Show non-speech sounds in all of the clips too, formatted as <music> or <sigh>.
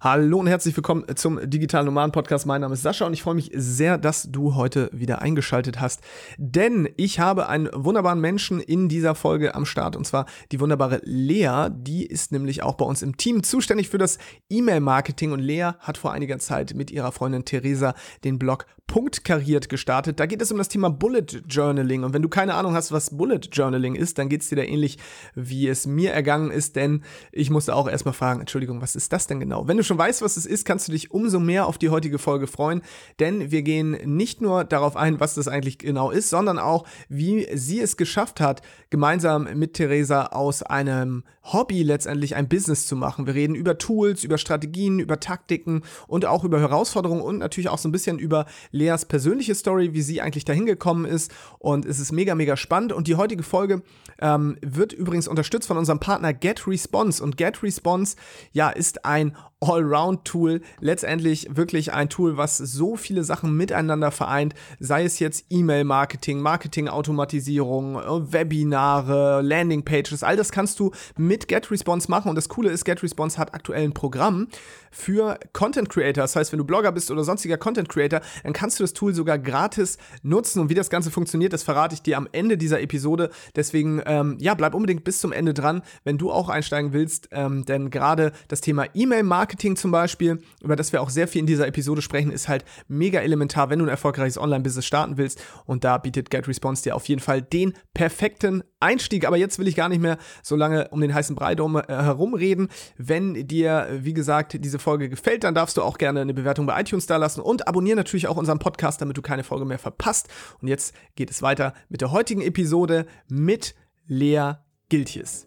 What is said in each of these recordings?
Hallo und herzlich willkommen zum Digital Nomaden Podcast. Mein Name ist Sascha und ich freue mich sehr, dass du heute wieder eingeschaltet hast, denn ich habe einen wunderbaren Menschen in dieser Folge am Start und zwar die wunderbare Lea. Die ist nämlich auch bei uns im Team zuständig für das E-Mail-Marketing und Lea hat vor einiger Zeit mit ihrer Freundin Theresa den Blog Punkt gestartet. Da geht es um das Thema Bullet Journaling und wenn du keine Ahnung hast, was Bullet Journaling ist, dann geht es dir da ähnlich, wie es mir ergangen ist, denn ich musste auch erstmal fragen, Entschuldigung, was ist das denn genau? Wenn du schon weißt, was es ist, kannst du dich umso mehr auf die heutige Folge freuen, denn wir gehen nicht nur darauf ein, was das eigentlich genau ist, sondern auch, wie sie es geschafft hat, gemeinsam mit Theresa aus einem Hobby letztendlich ein Business zu machen. Wir reden über Tools, über Strategien, über Taktiken und auch über Herausforderungen und natürlich auch so ein bisschen über Leas persönliche Story, wie sie eigentlich dahin gekommen ist. Und es ist mega, mega spannend. Und die heutige Folge ähm, wird übrigens unterstützt von unserem Partner GetResponse. Und GetResponse, ja, ist ein Allround-Tool, letztendlich wirklich ein Tool, was so viele Sachen miteinander vereint, sei es jetzt E-Mail-Marketing, Marketing-Automatisierung, äh, Webinare, Landing-Pages, all das kannst du mit GetResponse machen. Und das Coole ist, GetResponse hat aktuell ein Programm für Content Creator, das heißt, wenn du Blogger bist oder sonstiger Content Creator, dann kannst du das Tool sogar gratis nutzen. Und wie das Ganze funktioniert, das verrate ich dir am Ende dieser Episode, deswegen, ähm, ja, bleib unbedingt bis zum Ende dran, wenn du auch einsteigen willst, ähm, denn gerade das Thema E-Mail-Marketing Marketing zum Beispiel, über das wir auch sehr viel in dieser Episode sprechen, ist halt mega elementar, wenn du ein erfolgreiches Online-Business starten willst. Und da bietet GetResponse dir auf jeden Fall den perfekten Einstieg. Aber jetzt will ich gar nicht mehr so lange um den heißen Brei drum, äh, herumreden. Wenn dir, wie gesagt, diese Folge gefällt, dann darfst du auch gerne eine Bewertung bei iTunes da lassen und abonniere natürlich auch unseren Podcast, damit du keine Folge mehr verpasst. Und jetzt geht es weiter mit der heutigen Episode mit Lea Giltjes.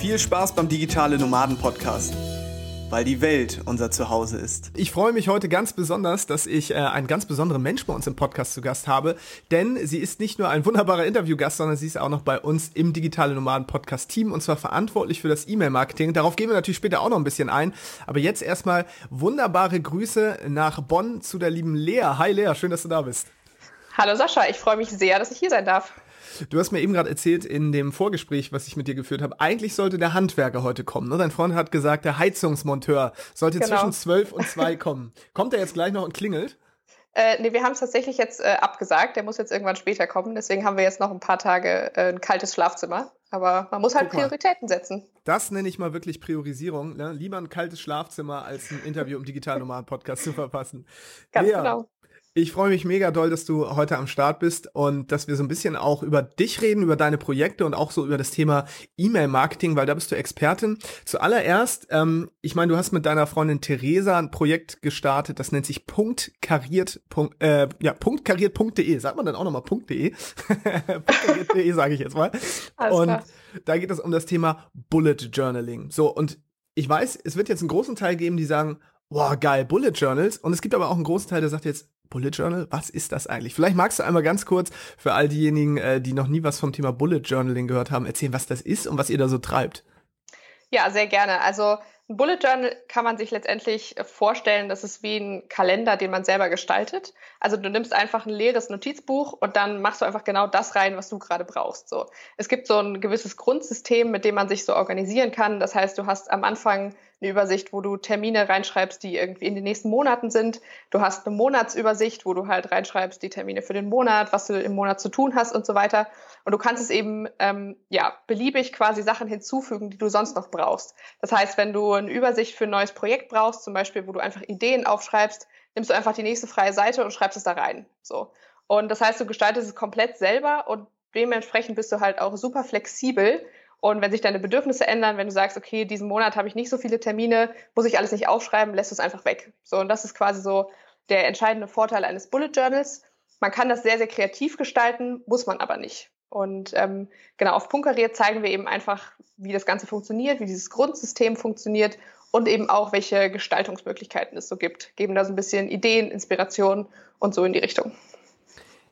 Viel Spaß beim Digitale Nomaden Podcast, weil die Welt unser Zuhause ist. Ich freue mich heute ganz besonders, dass ich äh, einen ganz besonderen Mensch bei uns im Podcast zu Gast habe, denn sie ist nicht nur ein wunderbarer Interviewgast, sondern sie ist auch noch bei uns im Digitale Nomaden Podcast Team und zwar verantwortlich für das E-Mail-Marketing. Darauf gehen wir natürlich später auch noch ein bisschen ein, aber jetzt erstmal wunderbare Grüße nach Bonn zu der lieben Lea. Hi Lea, schön, dass du da bist. Hallo Sascha, ich freue mich sehr, dass ich hier sein darf. Du hast mir eben gerade erzählt in dem Vorgespräch, was ich mit dir geführt habe, eigentlich sollte der Handwerker heute kommen. Ne? Dein Freund hat gesagt, der Heizungsmonteur sollte genau. zwischen 12 und 2 <laughs> kommen. Kommt er jetzt gleich noch und klingelt? Äh, nee, wir haben es tatsächlich jetzt äh, abgesagt. Der muss jetzt irgendwann später kommen. Deswegen haben wir jetzt noch ein paar Tage äh, ein kaltes Schlafzimmer. Aber man muss halt Prioritäten setzen. Das nenne ich mal wirklich Priorisierung. Ne? Lieber ein kaltes Schlafzimmer, als ein Interview im Digital Nomaden Podcast zu verpassen. Ganz ja. genau. Ich freue mich mega doll, dass du heute am Start bist und dass wir so ein bisschen auch über dich reden, über deine Projekte und auch so über das Thema E-Mail-Marketing, weil da bist du Expertin. Zuallererst, ähm, ich meine, du hast mit deiner Freundin Theresa ein Projekt gestartet, das nennt sich punktkariert, punkt, äh, ja, punktkariert.de. Sagt man dann auch nochmal .de? <laughs> punktkariert.de sage ich jetzt mal. Alles und klar. da geht es um das Thema Bullet Journaling. So, und ich weiß, es wird jetzt einen großen Teil geben, die sagen, Boah, geil, Bullet Journals. Und es gibt aber auch einen großen Teil, der sagt jetzt, Bullet Journal, was ist das eigentlich? Vielleicht magst du einmal ganz kurz für all diejenigen, äh, die noch nie was vom Thema Bullet Journaling gehört haben, erzählen, was das ist und was ihr da so treibt. Ja, sehr gerne. Also ein Bullet Journal kann man sich letztendlich vorstellen, das ist wie ein Kalender, den man selber gestaltet. Also du nimmst einfach ein leeres Notizbuch und dann machst du einfach genau das rein, was du gerade brauchst. So, es gibt so ein gewisses Grundsystem, mit dem man sich so organisieren kann. Das heißt, du hast am Anfang eine Übersicht, wo du Termine reinschreibst, die irgendwie in den nächsten Monaten sind. Du hast eine Monatsübersicht, wo du halt reinschreibst die Termine für den Monat, was du im Monat zu tun hast und so weiter. Und du kannst es eben ähm, ja beliebig quasi Sachen hinzufügen, die du sonst noch brauchst. Das heißt, wenn du eine Übersicht für ein neues Projekt brauchst, zum Beispiel, wo du einfach Ideen aufschreibst, nimmst du einfach die nächste freie Seite und schreibst es da rein. So. Und das heißt, du gestaltest es komplett selber und dementsprechend bist du halt auch super flexibel und wenn sich deine Bedürfnisse ändern, wenn du sagst, okay, diesen Monat habe ich nicht so viele Termine, muss ich alles nicht aufschreiben, lässt es einfach weg. So, und das ist quasi so der entscheidende Vorteil eines Bullet Journals. Man kann das sehr, sehr kreativ gestalten, muss man aber nicht. Und ähm, genau, auf Punkariert zeigen wir eben einfach, wie das Ganze funktioniert, wie dieses Grundsystem funktioniert und eben auch, welche Gestaltungsmöglichkeiten es so gibt. Geben da so ein bisschen Ideen, Inspiration und so in die Richtung.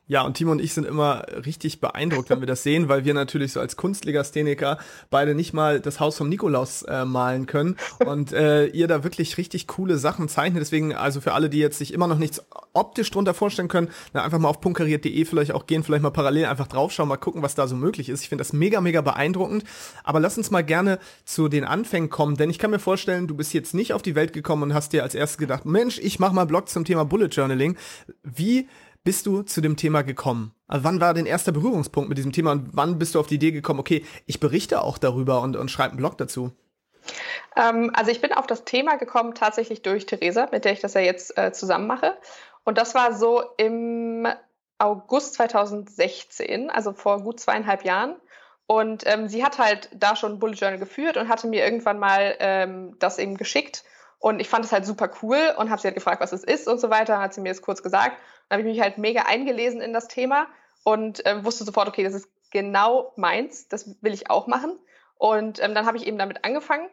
Ja, und Timo und ich sind immer richtig beeindruckt, wenn wir das sehen, weil wir natürlich so als Kunstlegastheniker beide nicht mal das Haus vom Nikolaus äh, malen können und äh, ihr da wirklich richtig coole Sachen zeichnet. Deswegen, also für alle, die jetzt sich immer noch nichts optisch drunter vorstellen können, na, einfach mal auf punkariert.de vielleicht auch gehen, vielleicht mal parallel einfach draufschauen, mal gucken, was da so möglich ist. Ich finde das mega, mega beeindruckend. Aber lass uns mal gerne zu den Anfängen kommen, denn ich kann mir vorstellen, du bist jetzt nicht auf die Welt gekommen und hast dir als erstes gedacht, Mensch, ich mach mal Blog zum Thema Bullet Journaling. Wie bist du zu dem Thema gekommen? Also wann war dein erster Berührungspunkt mit diesem Thema und wann bist du auf die Idee gekommen, okay, ich berichte auch darüber und, und schreibe einen Blog dazu? Ähm, also ich bin auf das Thema gekommen tatsächlich durch Theresa, mit der ich das ja jetzt äh, zusammen mache. Und das war so im August 2016, also vor gut zweieinhalb Jahren. Und ähm, sie hat halt da schon ein Bullet Journal geführt und hatte mir irgendwann mal ähm, das eben geschickt. Und ich fand es halt super cool und habe sie halt gefragt, was es ist und so weiter. Hat sie mir das kurz gesagt. Dann habe ich mich halt mega eingelesen in das Thema und äh, wusste sofort, okay, das ist genau meins, das will ich auch machen. Und ähm, dann habe ich eben damit angefangen.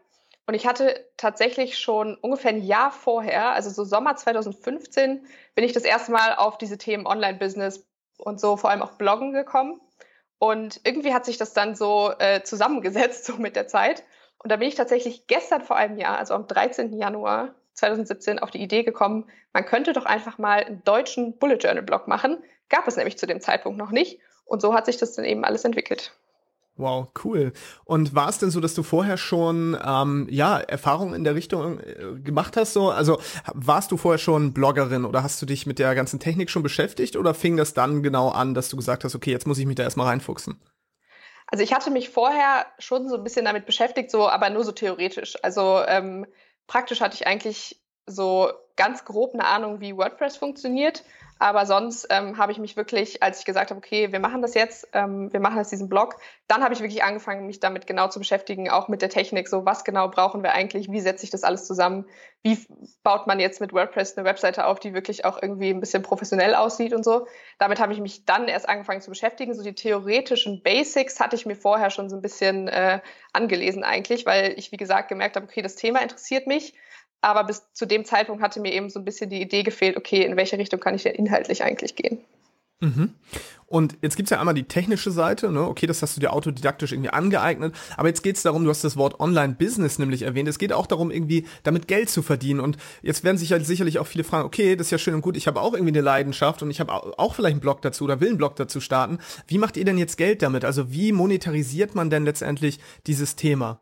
Und ich hatte tatsächlich schon ungefähr ein Jahr vorher, also so Sommer 2015, bin ich das erste Mal auf diese Themen Online-Business und so vor allem auch Bloggen gekommen. Und irgendwie hat sich das dann so äh, zusammengesetzt, <laughs> so mit der Zeit. Und da bin ich tatsächlich gestern vor einem Jahr, also am 13. Januar, 2017 auf die Idee gekommen, man könnte doch einfach mal einen deutschen Bullet Journal Blog machen. Gab es nämlich zu dem Zeitpunkt noch nicht. Und so hat sich das dann eben alles entwickelt. Wow, cool. Und war es denn so, dass du vorher schon ähm, ja Erfahrungen in der Richtung äh, gemacht hast? So, also warst du vorher schon Bloggerin oder hast du dich mit der ganzen Technik schon beschäftigt oder fing das dann genau an, dass du gesagt hast, okay, jetzt muss ich mich da erstmal reinfuchsen? Also ich hatte mich vorher schon so ein bisschen damit beschäftigt, so aber nur so theoretisch. Also ähm, praktisch hatte ich eigentlich so ganz grob eine Ahnung, wie WordPress funktioniert. Aber sonst ähm, habe ich mich wirklich, als ich gesagt habe, okay, wir machen das jetzt, ähm, wir machen jetzt diesen Blog, dann habe ich wirklich angefangen, mich damit genau zu beschäftigen, auch mit der Technik. So, was genau brauchen wir eigentlich? Wie setze ich das alles zusammen? Wie baut man jetzt mit WordPress eine Webseite auf, die wirklich auch irgendwie ein bisschen professionell aussieht und so? Damit habe ich mich dann erst angefangen zu beschäftigen. So die theoretischen Basics hatte ich mir vorher schon so ein bisschen äh, angelesen eigentlich, weil ich, wie gesagt, gemerkt habe, okay, das Thema interessiert mich. Aber bis zu dem Zeitpunkt hatte mir eben so ein bisschen die Idee gefehlt, okay, in welche Richtung kann ich denn inhaltlich eigentlich gehen? Mhm. Und jetzt gibt's ja einmal die technische Seite, ne? okay, das hast du dir autodidaktisch irgendwie angeeignet, aber jetzt geht's darum, du hast das Wort Online-Business nämlich erwähnt, es geht auch darum, irgendwie damit Geld zu verdienen und jetzt werden sich ja sicherlich auch viele fragen, okay, das ist ja schön und gut, ich habe auch irgendwie eine Leidenschaft und ich habe auch vielleicht einen Blog dazu oder will einen Blog dazu starten. Wie macht ihr denn jetzt Geld damit? Also wie monetarisiert man denn letztendlich dieses Thema?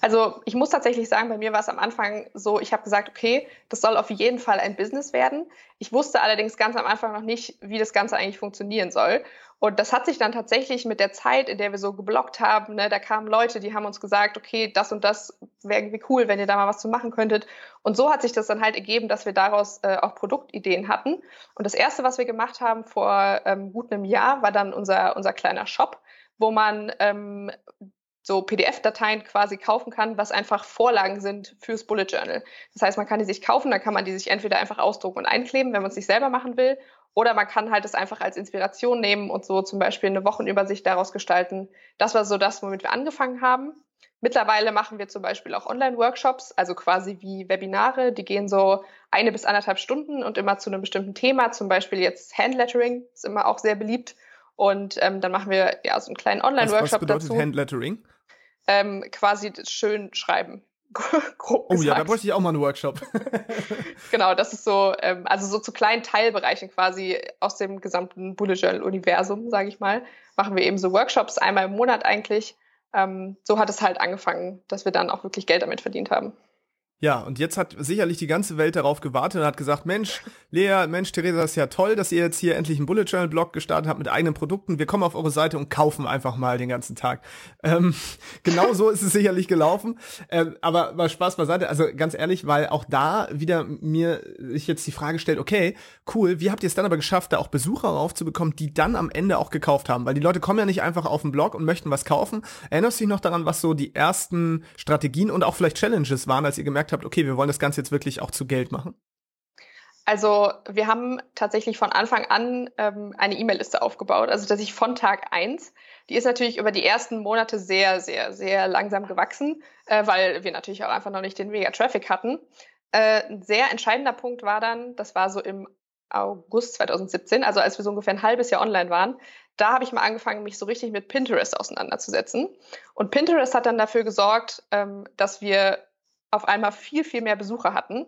Also ich muss tatsächlich sagen, bei mir war es am Anfang so, ich habe gesagt, okay, das soll auf jeden Fall ein Business werden. Ich wusste allerdings ganz am Anfang noch nicht, wie das Ganze eigentlich funktionieren soll. Und das hat sich dann tatsächlich mit der Zeit, in der wir so geblockt haben, ne, da kamen Leute, die haben uns gesagt, okay, das und das wäre irgendwie cool, wenn ihr da mal was zu machen könntet. Und so hat sich das dann halt ergeben, dass wir daraus äh, auch Produktideen hatten. Und das Erste, was wir gemacht haben vor ähm, gut einem Jahr, war dann unser, unser kleiner Shop, wo man ähm, so PDF-Dateien quasi kaufen kann, was einfach Vorlagen sind fürs Bullet Journal. Das heißt, man kann die sich kaufen, dann kann man die sich entweder einfach ausdrucken und einkleben, wenn man es nicht selber machen will, oder man kann halt es einfach als Inspiration nehmen und so zum Beispiel eine Wochenübersicht daraus gestalten. Das war so das, womit wir angefangen haben. Mittlerweile machen wir zum Beispiel auch Online-Workshops, also quasi wie Webinare. Die gehen so eine bis anderthalb Stunden und immer zu einem bestimmten Thema. Zum Beispiel jetzt Handlettering ist immer auch sehr beliebt. Und ähm, dann machen wir ja so einen kleinen Online-Workshop dazu. Was bedeutet. Handlettering? Ähm, quasi schön schreiben. <laughs> Grob oh ja, da bräuchte ich auch mal einen Workshop. <laughs> <laughs> genau, das ist so, ähm, also so zu kleinen Teilbereichen quasi aus dem gesamten Bullet Journal Universum, sage ich mal, machen wir eben so Workshops einmal im Monat eigentlich. Ähm, so hat es halt angefangen, dass wir dann auch wirklich Geld damit verdient haben. Ja, und jetzt hat sicherlich die ganze Welt darauf gewartet und hat gesagt, Mensch, Lea, Mensch, Theresa, ist ja toll, dass ihr jetzt hier endlich einen Bullet Journal Blog gestartet habt mit eigenen Produkten. Wir kommen auf eure Seite und kaufen einfach mal den ganzen Tag. Ähm, <laughs> genau so ist es sicherlich gelaufen. Ähm, aber mal Spaß beiseite. Also ganz ehrlich, weil auch da wieder mir sich jetzt die Frage stellt, okay, cool, wie habt ihr es dann aber geschafft, da auch Besucher raufzubekommen, die dann am Ende auch gekauft haben? Weil die Leute kommen ja nicht einfach auf den Blog und möchten was kaufen. Erinnerst du dich noch daran, was so die ersten Strategien und auch vielleicht Challenges waren, als ihr gemerkt gemerkt habt, okay, wir wollen das Ganze jetzt wirklich auch zu Geld machen? Also wir haben tatsächlich von Anfang an ähm, eine E-Mail-Liste aufgebaut, also dass ich von Tag eins. Die ist natürlich über die ersten Monate sehr, sehr, sehr langsam gewachsen, äh, weil wir natürlich auch einfach noch nicht den mega Traffic hatten. Äh, ein sehr entscheidender Punkt war dann, das war so im August 2017, also als wir so ungefähr ein halbes Jahr online waren, da habe ich mal angefangen, mich so richtig mit Pinterest auseinanderzusetzen. Und Pinterest hat dann dafür gesorgt, ähm, dass wir auf einmal viel, viel mehr Besucher hatten.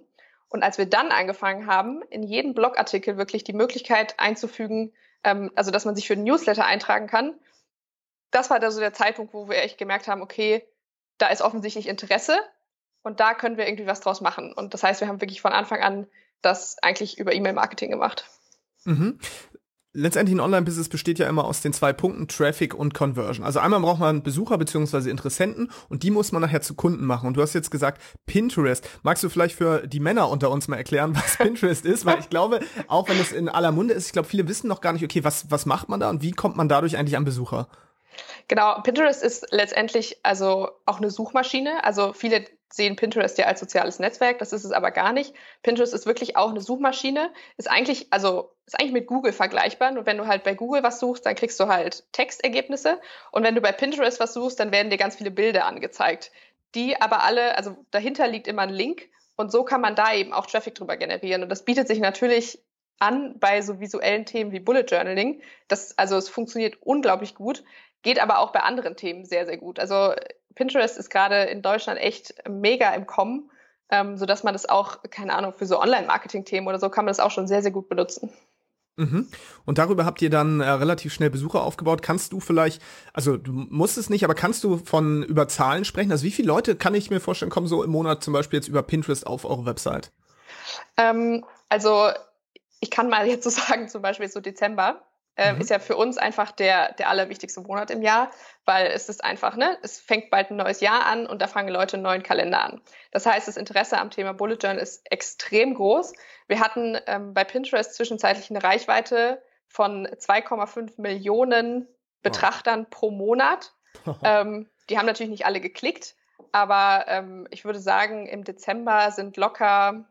Und als wir dann angefangen haben, in jeden Blogartikel wirklich die Möglichkeit einzufügen, ähm, also dass man sich für den Newsletter eintragen kann, das war da so der Zeitpunkt, wo wir echt gemerkt haben, okay, da ist offensichtlich Interesse und da können wir irgendwie was draus machen. Und das heißt, wir haben wirklich von Anfang an das eigentlich über E-Mail-Marketing gemacht. Mhm letztendlich ein Online-Business besteht ja immer aus den zwei Punkten Traffic und Conversion. Also einmal braucht man Besucher bzw. Interessenten und die muss man nachher zu Kunden machen. Und du hast jetzt gesagt Pinterest. Magst du vielleicht für die Männer unter uns mal erklären, <laughs> was Pinterest ist? Weil ich glaube, auch wenn es in aller Munde ist, ich glaube, viele wissen noch gar nicht, okay, was, was macht man da und wie kommt man dadurch eigentlich an Besucher? Genau, Pinterest ist letztendlich also auch eine Suchmaschine. Also viele sehen Pinterest ja als soziales Netzwerk, das ist es aber gar nicht. Pinterest ist wirklich auch eine Suchmaschine, ist eigentlich, also ist eigentlich mit Google vergleichbar. Und wenn du halt bei Google was suchst, dann kriegst du halt Textergebnisse. Und wenn du bei Pinterest was suchst, dann werden dir ganz viele Bilder angezeigt. Die aber alle, also dahinter liegt immer ein Link und so kann man da eben auch Traffic drüber generieren. Und das bietet sich natürlich an bei so visuellen Themen wie Bullet Journaling. Das, also es funktioniert unglaublich gut, geht aber auch bei anderen Themen sehr, sehr gut. Also Pinterest ist gerade in Deutschland echt mega im Kommen, ähm, sodass man das auch, keine Ahnung, für so Online-Marketing-Themen oder so kann man das auch schon sehr, sehr gut benutzen. Mhm. Und darüber habt ihr dann äh, relativ schnell Besucher aufgebaut. Kannst du vielleicht, also du musst es nicht, aber kannst du von über Zahlen sprechen? Also wie viele Leute kann ich mir vorstellen, kommen so im Monat zum Beispiel jetzt über Pinterest auf eure Website? Ähm, also ich kann mal jetzt so <laughs> sagen, zum Beispiel so Dezember äh, mhm. ist ja für uns einfach der, der allerwichtigste Monat im Jahr, weil es ist einfach, ne, es fängt bald ein neues Jahr an und da fangen Leute einen neuen Kalender an. Das heißt, das Interesse am Thema Bullet Journal ist extrem groß. Wir hatten ähm, bei Pinterest zwischenzeitlich eine Reichweite von 2,5 Millionen Betrachtern oh. pro Monat. <laughs> ähm, die haben natürlich nicht alle geklickt, aber ähm, ich würde sagen, im Dezember sind locker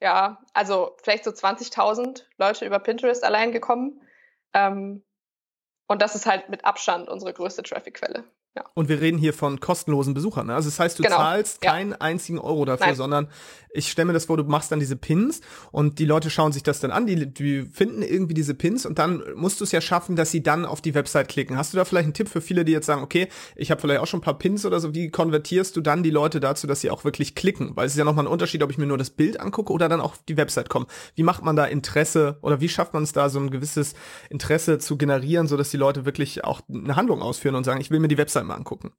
ja, also vielleicht so 20.000 Leute über Pinterest allein gekommen. Ähm, und das ist halt mit Abstand unsere größte Traffic-Quelle. Ja. Und wir reden hier von kostenlosen Besuchern. Ne? Also das heißt, du genau. zahlst ja. keinen einzigen Euro dafür, Nein. sondern ich stelle mir das vor, du machst dann diese Pins und die Leute schauen sich das dann an, die, die finden irgendwie diese Pins und dann musst du es ja schaffen, dass sie dann auf die Website klicken. Hast du da vielleicht einen Tipp für viele, die jetzt sagen, okay, ich habe vielleicht auch schon ein paar Pins oder so, wie konvertierst du dann die Leute dazu, dass sie auch wirklich klicken? Weil es ist ja nochmal ein Unterschied, ob ich mir nur das Bild angucke oder dann auch auf die Website komme. Wie macht man da Interesse oder wie schafft man es da, so ein gewisses Interesse zu generieren, sodass die Leute wirklich auch eine Handlung ausführen und sagen, ich will mir die Website mal angucken?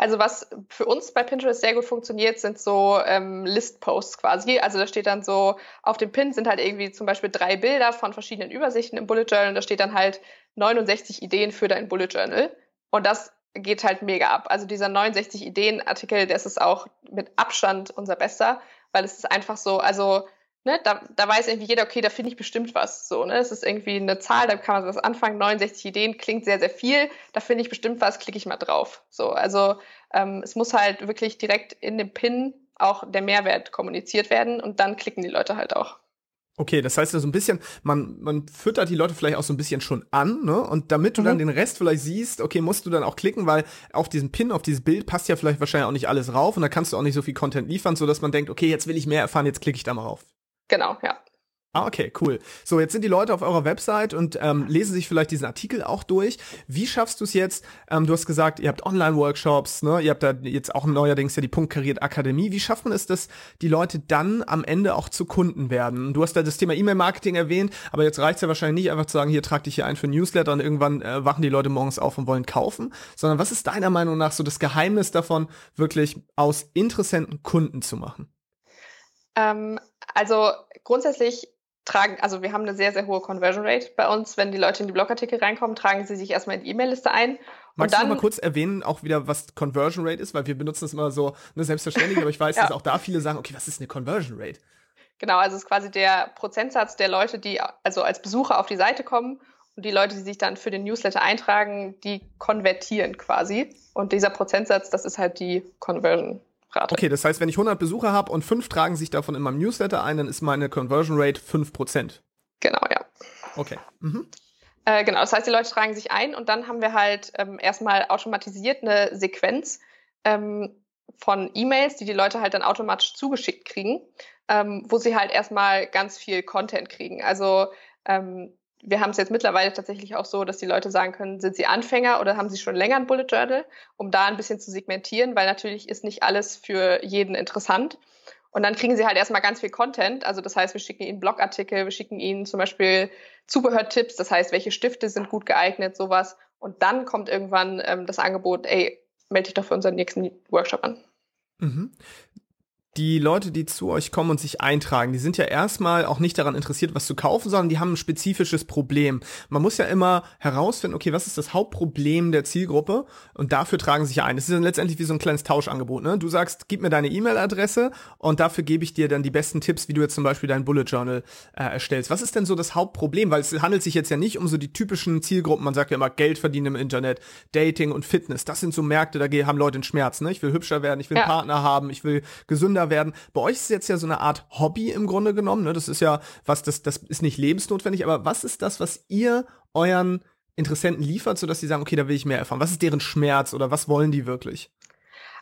Also was für uns bei Pinterest sehr gut funktioniert, sind so ähm, List-Posts quasi. Also da steht dann so, auf dem Pin sind halt irgendwie zum Beispiel drei Bilder von verschiedenen Übersichten im Bullet Journal. Da steht dann halt 69 Ideen für dein Bullet Journal. Und das geht halt mega ab. Also dieser 69 Ideen-Artikel, das ist auch mit Abstand unser bester, weil es ist einfach so, also ne, da, da weiß irgendwie jeder, okay, da finde ich bestimmt was. So, ne? Es ist irgendwie eine Zahl, da kann man was anfangen. 69 Ideen klingt sehr, sehr viel. Da finde ich bestimmt was, klicke ich mal drauf. So, also ähm, es muss halt wirklich direkt in dem Pin auch der Mehrwert kommuniziert werden und dann klicken die Leute halt auch. Okay, das heißt so ein bisschen, man, man füttert die Leute vielleicht auch so ein bisschen schon an, ne? Und damit du mhm. dann den Rest vielleicht siehst, okay, musst du dann auch klicken, weil auf diesen Pin, auf dieses Bild passt ja vielleicht wahrscheinlich auch nicht alles rauf und da kannst du auch nicht so viel Content liefern, so dass man denkt, okay, jetzt will ich mehr erfahren, jetzt klicke ich da mal rauf. Genau, ja. Ah, okay, cool. So, jetzt sind die Leute auf eurer Website und ähm, lesen sich vielleicht diesen Artikel auch durch. Wie schaffst du es jetzt? Ähm, du hast gesagt, ihr habt Online-Workshops, ne? Ihr habt da jetzt auch neuerdings ja die Punkt Kariert Akademie. Wie schafft man es, dass die Leute dann am Ende auch zu Kunden werden? Du hast da das Thema E-Mail-Marketing erwähnt, aber jetzt reicht es ja wahrscheinlich nicht einfach zu sagen, hier trag dich hier ein für Newsletter und irgendwann äh, wachen die Leute morgens auf und wollen kaufen, sondern was ist deiner Meinung nach so das Geheimnis davon, wirklich aus Interessenten Kunden zu machen? Ähm, also grundsätzlich tragen, also wir haben eine sehr, sehr hohe Conversion Rate bei uns. Wenn die Leute in die Blogartikel reinkommen, tragen sie sich erstmal in die E-Mail-Liste ein. Magst dann, du mal kurz erwähnen, auch wieder, was Conversion Rate ist? Weil wir benutzen das immer so eine selbstverständlich, aber ich weiß, <laughs> ja. dass auch da viele sagen, okay, was ist eine Conversion Rate? Genau, also es ist quasi der Prozentsatz der Leute, die also als Besucher auf die Seite kommen und die Leute, die sich dann für den Newsletter eintragen, die konvertieren quasi. Und dieser Prozentsatz, das ist halt die Conversion Rate. Okay, das heißt, wenn ich 100 Besucher habe und fünf tragen sich davon in meinem Newsletter ein, dann ist meine Conversion Rate 5%. Genau, ja. Okay. Mhm. Äh, genau, das heißt, die Leute tragen sich ein und dann haben wir halt ähm, erstmal automatisiert eine Sequenz ähm, von E-Mails, die die Leute halt dann automatisch zugeschickt kriegen, ähm, wo sie halt erstmal ganz viel Content kriegen. Also ähm, wir haben es jetzt mittlerweile tatsächlich auch so, dass die Leute sagen können, sind sie Anfänger oder haben sie schon länger ein Bullet Journal, um da ein bisschen zu segmentieren, weil natürlich ist nicht alles für jeden interessant. Und dann kriegen sie halt erstmal ganz viel Content. Also das heißt, wir schicken ihnen Blogartikel, wir schicken ihnen zum Beispiel Zubehörtipps, das heißt, welche Stifte sind gut geeignet, sowas. Und dann kommt irgendwann ähm, das Angebot, ey, melde dich doch für unseren nächsten Workshop an. Mhm die Leute, die zu euch kommen und sich eintragen, die sind ja erstmal auch nicht daran interessiert, was zu kaufen, sondern die haben ein spezifisches Problem. Man muss ja immer herausfinden, okay, was ist das Hauptproblem der Zielgruppe und dafür tragen sich ein. Das ist dann letztendlich wie so ein kleines Tauschangebot. Ne? Du sagst, gib mir deine E-Mail-Adresse und dafür gebe ich dir dann die besten Tipps, wie du jetzt zum Beispiel dein Bullet Journal äh, erstellst. Was ist denn so das Hauptproblem? Weil es handelt sich jetzt ja nicht um so die typischen Zielgruppen. Man sagt ja immer Geld verdienen im Internet, Dating und Fitness. Das sind so Märkte, da haben Leute einen Schmerz. Ne? Ich will hübscher werden, ich will einen ja. Partner haben, ich will gesünder gesünder werden. Bei euch ist es jetzt ja so eine Art Hobby im Grunde genommen. Ne? Das ist ja was, das, das ist nicht lebensnotwendig, aber was ist das, was ihr euren Interessenten liefert, sodass sie sagen, okay, da will ich mehr erfahren? Was ist deren Schmerz oder was wollen die wirklich?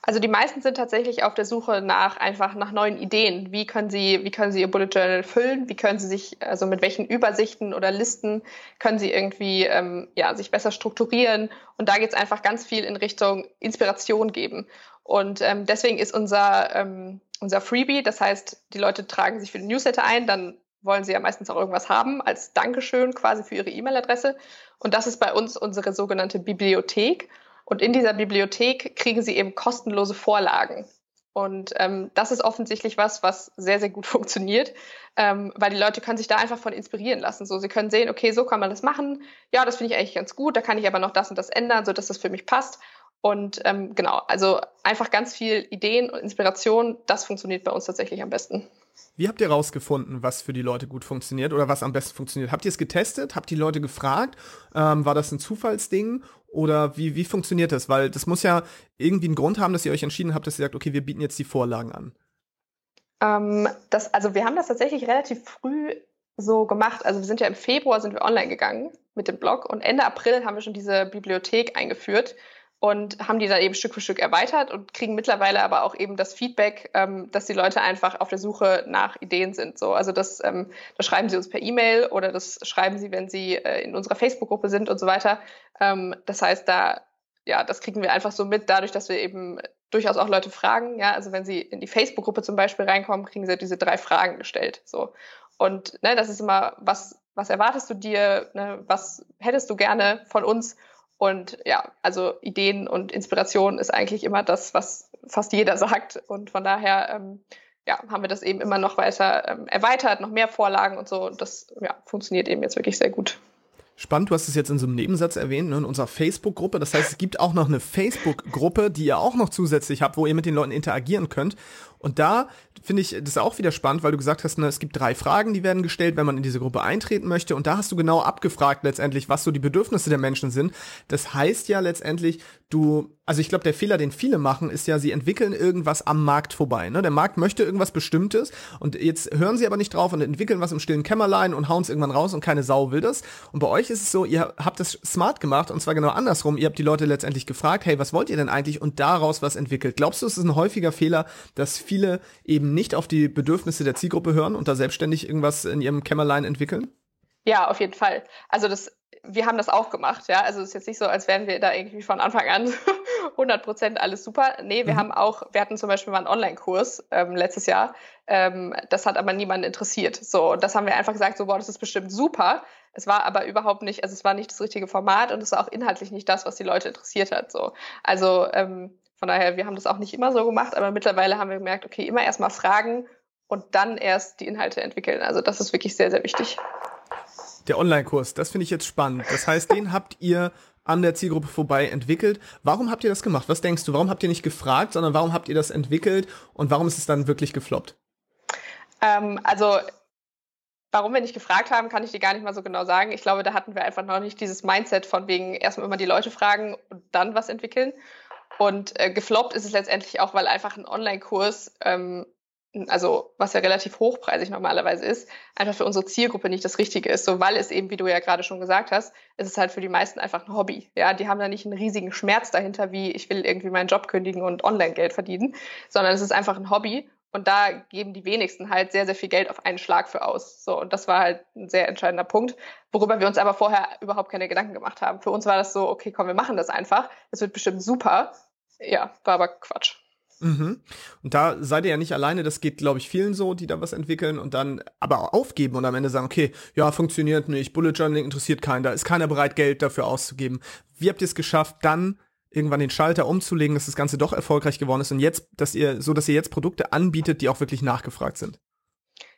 Also die meisten sind tatsächlich auf der Suche nach einfach nach neuen Ideen. Wie können sie, wie können sie ihr Bullet Journal füllen? Wie können sie sich, also mit welchen Übersichten oder Listen können sie irgendwie ähm, ja, sich besser strukturieren? Und da geht es einfach ganz viel in Richtung Inspiration geben. Und ähm, deswegen ist unser, ähm, unser Freebie, das heißt, die Leute tragen sich für den Newsletter ein, dann wollen sie ja meistens auch irgendwas haben als Dankeschön quasi für ihre E-Mail-Adresse. Und das ist bei uns unsere sogenannte Bibliothek. Und in dieser Bibliothek kriegen sie eben kostenlose Vorlagen. Und ähm, das ist offensichtlich was, was sehr, sehr gut <laughs> funktioniert, ähm, weil die Leute können sich da einfach von inspirieren lassen. So, sie können sehen, okay, so kann man das machen. Ja, das finde ich eigentlich ganz gut. Da kann ich aber noch das und das ändern, so dass das für mich passt. Und ähm, genau, also einfach ganz viel Ideen und Inspiration, das funktioniert bei uns tatsächlich am besten. Wie habt ihr rausgefunden, was für die Leute gut funktioniert oder was am besten funktioniert? Habt ihr es getestet? Habt die Leute gefragt? Ähm, war das ein Zufallsding? Oder wie, wie funktioniert das? Weil das muss ja irgendwie einen Grund haben, dass ihr euch entschieden habt, dass ihr sagt, okay, wir bieten jetzt die Vorlagen an. Ähm, das, also wir haben das tatsächlich relativ früh so gemacht. Also wir sind ja im Februar sind wir online gegangen mit dem Blog und Ende April haben wir schon diese Bibliothek eingeführt und haben die dann eben Stück für Stück erweitert und kriegen mittlerweile aber auch eben das Feedback, ähm, dass die Leute einfach auf der Suche nach Ideen sind. So, also das, ähm, das schreiben sie uns per E-Mail oder das schreiben sie, wenn sie äh, in unserer Facebook-Gruppe sind und so weiter. Ähm, das heißt, da ja, das kriegen wir einfach so mit, dadurch, dass wir eben durchaus auch Leute fragen. Ja, also wenn sie in die Facebook-Gruppe zum Beispiel reinkommen, kriegen sie diese drei Fragen gestellt. So und ne, das ist immer was was erwartest du dir? Ne, was hättest du gerne von uns? Und ja, also Ideen und Inspiration ist eigentlich immer das, was fast jeder sagt. Und von daher ähm, ja, haben wir das eben immer noch weiter ähm, erweitert, noch mehr Vorlagen und so. Und das ja, funktioniert eben jetzt wirklich sehr gut. Spannend, du hast es jetzt in so einem Nebensatz erwähnt, ne, in unserer Facebook-Gruppe. Das heißt, es gibt auch noch eine Facebook-Gruppe, die ihr auch noch zusätzlich habt, wo ihr mit den Leuten interagieren könnt. Und da finde ich das auch wieder spannend, weil du gesagt hast, ne, es gibt drei Fragen, die werden gestellt, wenn man in diese Gruppe eintreten möchte. Und da hast du genau abgefragt letztendlich, was so die Bedürfnisse der Menschen sind. Das heißt ja letztendlich, du, also ich glaube, der Fehler, den viele machen, ist ja, sie entwickeln irgendwas am Markt vorbei. Ne? Der Markt möchte irgendwas Bestimmtes und jetzt hören sie aber nicht drauf und entwickeln was im stillen Kämmerlein und hauen es irgendwann raus und keine Sau will das. Und bei euch ist es so, ihr habt das smart gemacht und zwar genau andersrum. Ihr habt die Leute letztendlich gefragt, hey, was wollt ihr denn eigentlich? Und daraus was entwickelt. Glaubst du, es ist ein häufiger Fehler, dass viele eben nicht auf die Bedürfnisse der Zielgruppe hören und da selbstständig irgendwas in ihrem Kämmerlein entwickeln? Ja, auf jeden Fall. Also das, wir haben das auch gemacht, ja. Also es ist jetzt nicht so, als wären wir da irgendwie von Anfang an <laughs> 100 Prozent alles super. Nee, wir mhm. haben auch, wir hatten zum Beispiel mal einen Online-Kurs ähm, letztes Jahr. Ähm, das hat aber niemanden interessiert. So, und das haben wir einfach gesagt, so, boah, das ist bestimmt super. Es war aber überhaupt nicht, also es war nicht das richtige Format und es war auch inhaltlich nicht das, was die Leute interessiert hat. So, also ähm, von daher, wir haben das auch nicht immer so gemacht, aber mittlerweile haben wir gemerkt, okay, immer erstmal fragen und dann erst die Inhalte entwickeln. Also das ist wirklich sehr, sehr wichtig. Der Online-Kurs, das finde ich jetzt spannend. Das heißt, den habt ihr an der Zielgruppe vorbei entwickelt. Warum habt ihr das gemacht? Was denkst du? Warum habt ihr nicht gefragt, sondern warum habt ihr das entwickelt und warum ist es dann wirklich gefloppt? Ähm, also Warum wir nicht gefragt haben, kann ich dir gar nicht mal so genau sagen. Ich glaube, da hatten wir einfach noch nicht dieses Mindset von wegen erstmal immer die Leute fragen und dann was entwickeln. Und äh, gefloppt ist es letztendlich auch, weil einfach ein Online-Kurs ähm, also was ja relativ hochpreisig normalerweise ist, einfach für unsere Zielgruppe nicht das Richtige ist. So, weil es eben, wie du ja gerade schon gesagt hast, ist es halt für die meisten einfach ein Hobby. Ja, die haben da nicht einen riesigen Schmerz dahinter, wie ich will irgendwie meinen Job kündigen und Online-Geld verdienen, sondern es ist einfach ein Hobby. Und da geben die wenigsten halt sehr, sehr viel Geld auf einen Schlag für aus. So, und das war halt ein sehr entscheidender Punkt, worüber wir uns aber vorher überhaupt keine Gedanken gemacht haben. Für uns war das so, okay, komm, wir machen das einfach. Das wird bestimmt super. Ja, war aber Quatsch. Mhm. Und da seid ihr ja nicht alleine, das geht, glaube ich, vielen so, die da was entwickeln und dann aber aufgeben und am Ende sagen, okay, ja, funktioniert nicht, Bullet Journaling interessiert keinen, da ist keiner bereit, Geld dafür auszugeben. Wie habt ihr es geschafft, dann irgendwann den Schalter umzulegen, dass das Ganze doch erfolgreich geworden ist und jetzt, dass ihr, so dass ihr jetzt Produkte anbietet, die auch wirklich nachgefragt sind?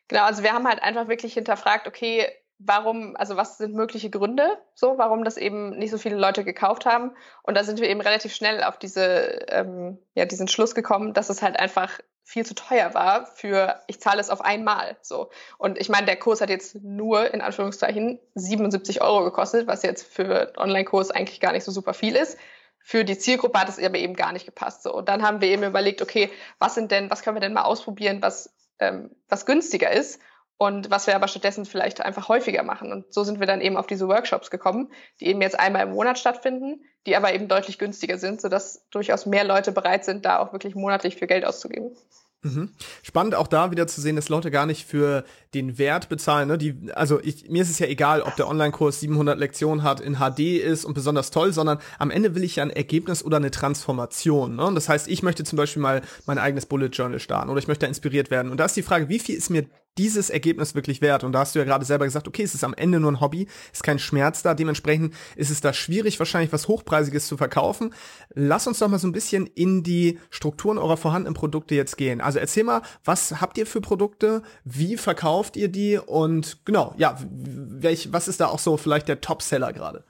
Genau, also wir haben halt einfach wirklich hinterfragt, okay, warum, also was sind mögliche Gründe, so, warum das eben nicht so viele Leute gekauft haben. Und da sind wir eben relativ schnell auf diese, ähm, ja, diesen Schluss gekommen, dass es halt einfach viel zu teuer war für, ich zahle es auf einmal, so. Und ich meine, der Kurs hat jetzt nur, in Anführungszeichen, 77 Euro gekostet, was jetzt für Online-Kurs eigentlich gar nicht so super viel ist. Für die Zielgruppe hat es aber eben gar nicht gepasst, so. Und dann haben wir eben überlegt, okay, was sind denn, was können wir denn mal ausprobieren, was, ähm, was günstiger ist und was wir aber stattdessen vielleicht einfach häufiger machen. Und so sind wir dann eben auf diese Workshops gekommen, die eben jetzt einmal im Monat stattfinden, die aber eben deutlich günstiger sind, sodass durchaus mehr Leute bereit sind, da auch wirklich monatlich viel Geld auszugeben. Mhm. Spannend auch da wieder zu sehen, dass Leute gar nicht für den Wert bezahlen. Ne? Die, also ich, mir ist es ja egal, ob der Online-Kurs 700 Lektionen hat, in HD ist und besonders toll, sondern am Ende will ich ja ein Ergebnis oder eine Transformation. Ne? Und das heißt, ich möchte zum Beispiel mal mein eigenes Bullet Journal starten oder ich möchte inspiriert werden. Und da ist die Frage, wie viel ist mir dieses Ergebnis wirklich wert? Und da hast du ja gerade selber gesagt, okay, es ist am Ende nur ein Hobby, ist kein Schmerz da. Dementsprechend ist es da schwierig, wahrscheinlich was Hochpreisiges zu verkaufen. Lass uns doch mal so ein bisschen in die Strukturen eurer vorhandenen Produkte jetzt gehen. Also erzähl mal, was habt ihr für Produkte? Wie verkauft ihr die? Und genau, ja, welch, was ist da auch so vielleicht der Topseller gerade?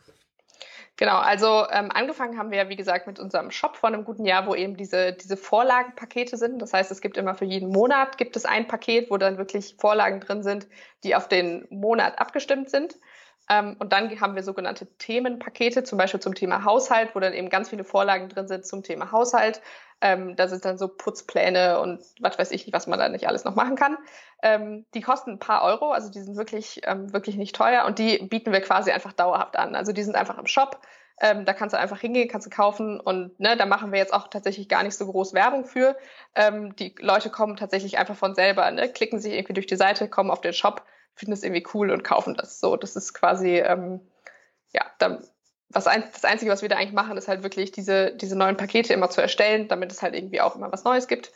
Genau, also ähm, angefangen haben wir ja, wie gesagt, mit unserem Shop vor einem guten Jahr, wo eben diese, diese Vorlagenpakete sind. Das heißt, es gibt immer für jeden Monat gibt es ein Paket, wo dann wirklich Vorlagen drin sind, die auf den Monat abgestimmt sind. Ähm, und dann haben wir sogenannte Themenpakete, zum Beispiel zum Thema Haushalt, wo dann eben ganz viele Vorlagen drin sind zum Thema Haushalt. Ähm, da sind dann so Putzpläne und was weiß ich, was man da nicht alles noch machen kann. Ähm, die kosten ein paar Euro, also die sind wirklich, ähm, wirklich nicht teuer und die bieten wir quasi einfach dauerhaft an. Also die sind einfach im Shop. Ähm, da kannst du einfach hingehen, kannst du kaufen und ne, da machen wir jetzt auch tatsächlich gar nicht so groß Werbung für. Ähm, die Leute kommen tatsächlich einfach von selber, ne, klicken sich irgendwie durch die Seite, kommen auf den Shop, finden es irgendwie cool und kaufen das. So, das ist quasi, ähm, ja, dann was ein, das Einzige, was wir da eigentlich machen, ist halt wirklich diese, diese neuen Pakete immer zu erstellen, damit es halt irgendwie auch immer was Neues gibt.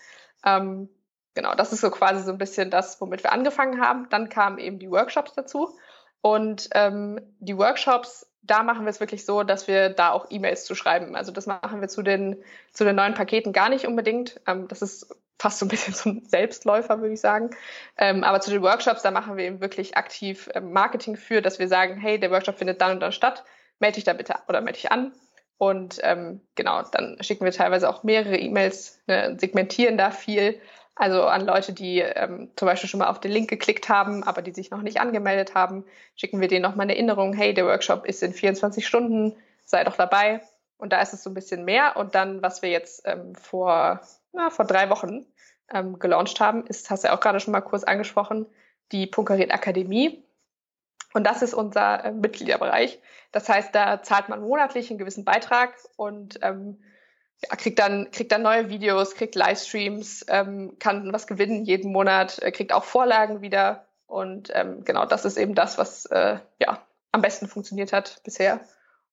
Ähm, genau, das ist so quasi so ein bisschen das, womit wir angefangen haben. Dann kamen eben die Workshops dazu. Und ähm, die Workshops, da machen wir es wirklich so, dass wir da auch E-Mails zu schreiben. Also das machen wir zu den, zu den neuen Paketen gar nicht unbedingt. Ähm, das ist fast so ein bisschen <laughs> ein Selbstläufer, würde ich sagen. Ähm, aber zu den Workshops, da machen wir eben wirklich aktiv ähm, Marketing für, dass wir sagen, hey, der Workshop findet dann und dann statt melde dich da bitte oder melde dich an. Und ähm, genau, dann schicken wir teilweise auch mehrere E-Mails, ne, segmentieren da viel. Also an Leute, die ähm, zum Beispiel schon mal auf den Link geklickt haben, aber die sich noch nicht angemeldet haben, schicken wir denen nochmal eine Erinnerung, hey, der Workshop ist in 24 Stunden, sei doch dabei. Und da ist es so ein bisschen mehr. Und dann, was wir jetzt ähm, vor, na, vor drei Wochen ähm, gelauncht haben, ist, hast du ja auch gerade schon mal kurz angesprochen, die Punkaret Akademie. Und das ist unser äh, Mitgliederbereich. Das heißt, da zahlt man monatlich einen gewissen Beitrag und ähm, ja, kriegt dann kriegt dann neue Videos, kriegt Livestreams, ähm, kann was gewinnen jeden Monat, äh, kriegt auch Vorlagen wieder und ähm, genau das ist eben das, was äh, ja am besten funktioniert hat bisher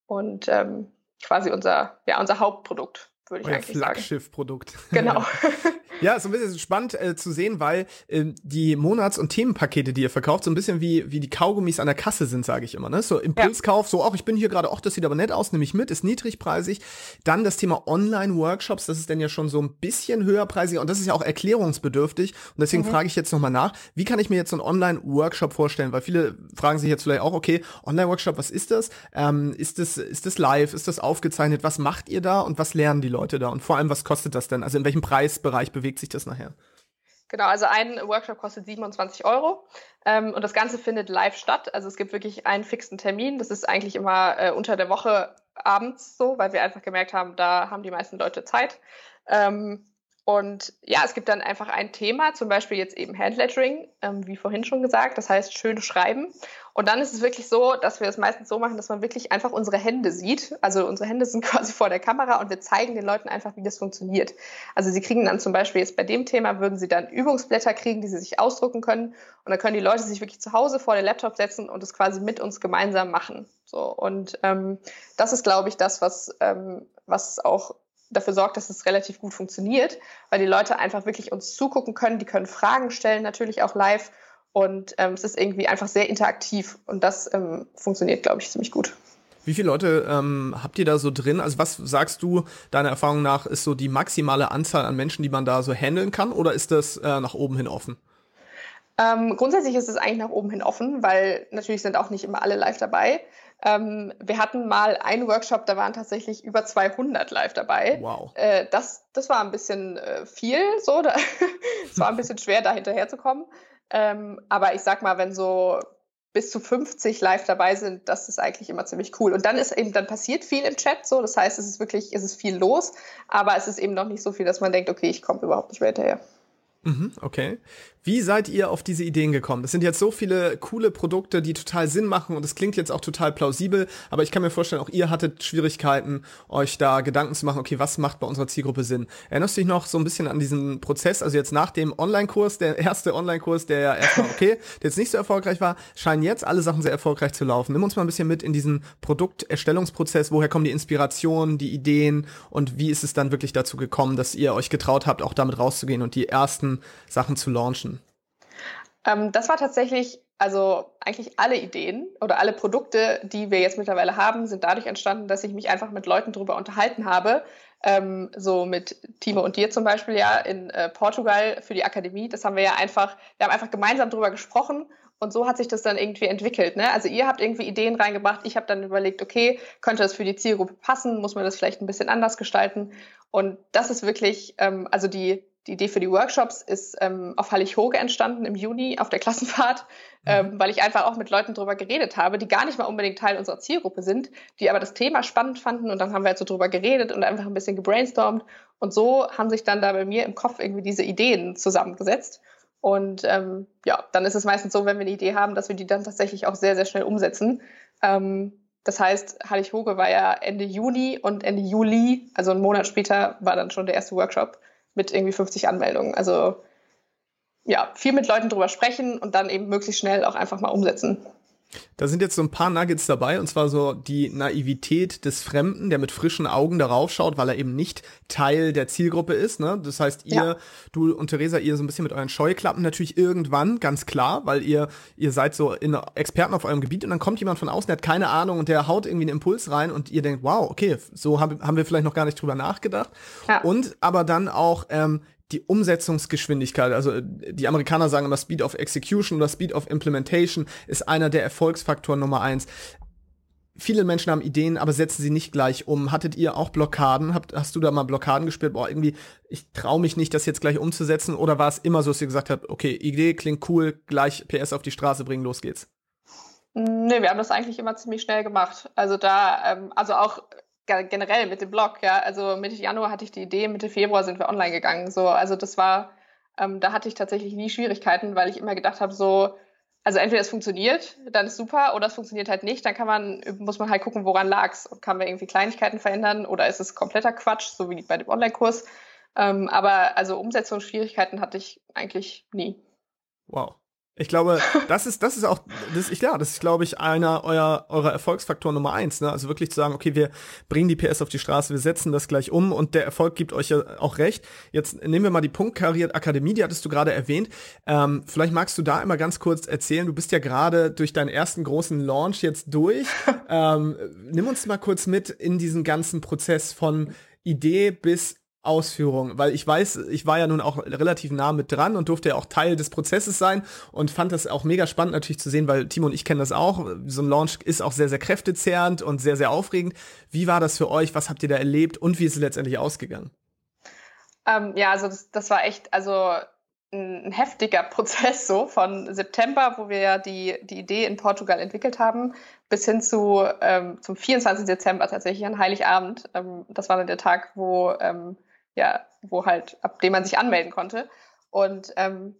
und ähm, quasi unser ja unser Hauptprodukt würde ich Euer eigentlich. Flaggschiff-Produkt. Genau. <laughs> ja, so ein bisschen spannend äh, zu sehen, weil äh, die Monats- und Themenpakete, die ihr verkauft, so ein bisschen wie, wie die Kaugummis an der Kasse sind, sage ich immer. Ne? So Impulskauf, ja. so, ach, ich bin hier gerade, ach, das sieht aber nett aus, nehme ich mit, ist niedrigpreisig. Dann das Thema Online-Workshops, das ist dann ja schon so ein bisschen höherpreisig und das ist ja auch erklärungsbedürftig. Und deswegen mhm. frage ich jetzt nochmal nach, wie kann ich mir jetzt so einen Online-Workshop vorstellen? Weil viele fragen sich jetzt vielleicht auch, okay, Online-Workshop, was ist das? Ähm, ist das? Ist das live? Ist das aufgezeichnet? Was macht ihr da und was lernen die Leute? Leute da? Und vor allem, was kostet das denn? Also in welchem Preisbereich bewegt sich das nachher? Genau, also ein Workshop kostet 27 Euro ähm, und das Ganze findet live statt. Also es gibt wirklich einen fixen Termin. Das ist eigentlich immer äh, unter der Woche abends so, weil wir einfach gemerkt haben, da haben die meisten Leute Zeit. Ähm, und ja, es gibt dann einfach ein Thema, zum Beispiel jetzt eben Handlettering, ähm, wie vorhin schon gesagt, das heißt schön schreiben. Und dann ist es wirklich so, dass wir es meistens so machen, dass man wirklich einfach unsere Hände sieht. Also unsere Hände sind <laughs> quasi vor der Kamera und wir zeigen den Leuten einfach, wie das funktioniert. Also sie kriegen dann zum Beispiel jetzt bei dem Thema, würden sie dann Übungsblätter kriegen, die sie sich ausdrucken können. Und dann können die Leute sich wirklich zu Hause vor den Laptop setzen und es quasi mit uns gemeinsam machen. So, und ähm, das ist, glaube ich, das, was, ähm, was auch dafür sorgt, dass es relativ gut funktioniert, weil die Leute einfach wirklich uns zugucken können, die können Fragen stellen, natürlich auch live und ähm, es ist irgendwie einfach sehr interaktiv und das ähm, funktioniert, glaube ich, ziemlich gut. Wie viele Leute ähm, habt ihr da so drin? Also was sagst du, deiner Erfahrung nach, ist so die maximale Anzahl an Menschen, die man da so handeln kann oder ist das äh, nach oben hin offen? Ähm, grundsätzlich ist es eigentlich nach oben hin offen, weil natürlich sind auch nicht immer alle live dabei. Ähm, wir hatten mal einen Workshop, da waren tatsächlich über 200 live dabei. Wow. Äh, das, das war ein bisschen äh, viel, so. <laughs> Es war ein bisschen schwer, da hinterherzukommen. Ähm, aber ich sag mal, wenn so bis zu 50 live dabei sind, das ist eigentlich immer ziemlich cool. Und dann ist eben, dann passiert viel im Chat so. Das heißt, es ist wirklich, es ist viel los, aber es ist eben noch nicht so viel, dass man denkt, okay, ich komme überhaupt nicht mehr hinterher. Mhm, okay. Wie seid ihr auf diese Ideen gekommen? Das sind jetzt so viele coole Produkte, die total Sinn machen und es klingt jetzt auch total plausibel, aber ich kann mir vorstellen, auch ihr hattet Schwierigkeiten, euch da Gedanken zu machen, okay, was macht bei unserer Zielgruppe Sinn? Erinnerst du dich noch so ein bisschen an diesen Prozess, also jetzt nach dem Online-Kurs, der erste Online-Kurs, der ja erstmal <laughs> okay, der jetzt nicht so erfolgreich war, scheinen jetzt alle Sachen sehr erfolgreich zu laufen. Nimm uns mal ein bisschen mit in diesen Produkterstellungsprozess, woher kommen die Inspirationen, die Ideen und wie ist es dann wirklich dazu gekommen, dass ihr euch getraut habt, auch damit rauszugehen und die ersten Sachen zu launchen? Ähm, das war tatsächlich, also eigentlich alle Ideen oder alle Produkte, die wir jetzt mittlerweile haben, sind dadurch entstanden, dass ich mich einfach mit Leuten darüber unterhalten habe. Ähm, so mit Timo und dir zum Beispiel ja in äh, Portugal für die Akademie. Das haben wir ja einfach, wir haben einfach gemeinsam darüber gesprochen und so hat sich das dann irgendwie entwickelt. Ne? Also ihr habt irgendwie Ideen reingebracht, ich habe dann überlegt, okay, könnte das für die Zielgruppe passen, muss man das vielleicht ein bisschen anders gestalten. Und das ist wirklich, ähm, also die die Idee für die Workshops ist ähm, auf Hallig-Hoge entstanden im Juni auf der Klassenfahrt, mhm. ähm, weil ich einfach auch mit Leuten drüber geredet habe, die gar nicht mal unbedingt Teil unserer Zielgruppe sind, die aber das Thema spannend fanden und dann haben wir halt so drüber geredet und einfach ein bisschen gebrainstormt und so haben sich dann da bei mir im Kopf irgendwie diese Ideen zusammengesetzt und ähm, ja, dann ist es meistens so, wenn wir eine Idee haben, dass wir die dann tatsächlich auch sehr, sehr schnell umsetzen. Ähm, das heißt, Hallig-Hoge war ja Ende Juni und Ende Juli, also einen Monat später, war dann schon der erste Workshop mit irgendwie 50 Anmeldungen. Also ja, viel mit Leuten drüber sprechen und dann eben möglichst schnell auch einfach mal umsetzen. Da sind jetzt so ein paar Nuggets dabei, und zwar so die Naivität des Fremden, der mit frischen Augen darauf schaut, weil er eben nicht Teil der Zielgruppe ist. Ne? Das heißt, ihr, ja. du und Theresa, ihr so ein bisschen mit euren Scheuklappen natürlich irgendwann, ganz klar, weil ihr, ihr seid so in Experten auf eurem Gebiet und dann kommt jemand von außen, der hat keine Ahnung und der haut irgendwie einen Impuls rein und ihr denkt, wow, okay, so haben, haben wir vielleicht noch gar nicht drüber nachgedacht. Ja. Und aber dann auch ähm, die Umsetzungsgeschwindigkeit, also äh, die Amerikaner sagen immer Speed of Execution oder Speed of Implementation ist einer der Erfolgsfaktoren Nummer eins. Viele Menschen haben Ideen, aber setzen sie nicht gleich um. Hattet ihr auch Blockaden? Habt, hast du da mal Blockaden gespürt? Boah, irgendwie, ich traue mich nicht, das jetzt gleich umzusetzen. Oder war es immer so, dass ihr gesagt habt, okay, Idee klingt cool, gleich PS auf die Straße bringen, los geht's? Nee, wir haben das eigentlich immer ziemlich schnell gemacht. Also da, ähm, also auch generell mit dem Blog, ja. Also Mitte Januar hatte ich die Idee, Mitte Februar sind wir online gegangen. So, also das war, ähm, da hatte ich tatsächlich nie Schwierigkeiten, weil ich immer gedacht habe, so, also entweder es funktioniert, dann ist super, oder es funktioniert halt nicht, dann kann man, muss man halt gucken, woran lag's. Kann man irgendwie Kleinigkeiten verändern oder ist es kompletter Quatsch, so wie bei dem Online-Kurs. Ähm, aber also Umsetzungsschwierigkeiten hatte ich eigentlich nie. Wow. Ich glaube, das ist, das ist auch, das, ich, ja, das ist, glaube ich, einer eurer, eurer Erfolgsfaktoren Nummer eins, ne? Also wirklich zu sagen, okay, wir bringen die PS auf die Straße, wir setzen das gleich um und der Erfolg gibt euch ja auch recht. Jetzt nehmen wir mal die Punktkariert Akademie, die hattest du gerade erwähnt. Ähm, vielleicht magst du da einmal ganz kurz erzählen, du bist ja gerade durch deinen ersten großen Launch jetzt durch. <laughs> ähm, nimm uns mal kurz mit in diesen ganzen Prozess von Idee bis Ausführung, weil ich weiß, ich war ja nun auch relativ nah mit dran und durfte ja auch Teil des Prozesses sein und fand das auch mega spannend natürlich zu sehen, weil Timo und ich kennen das auch. So ein Launch ist auch sehr, sehr kräftezehrend und sehr, sehr aufregend. Wie war das für euch? Was habt ihr da erlebt und wie ist es letztendlich ausgegangen? Ähm, ja, also das, das war echt, also ein, heftiger <laughs> Prozess so von September, wo wir ja die, die Idee in Portugal entwickelt haben, bis hin zu ähm, zum 24. Dezember tatsächlich an Heiligabend. Ähm, das war dann der Tag, wo ähm, ja, wo halt, ab dem man sich anmelden konnte. Und ähm,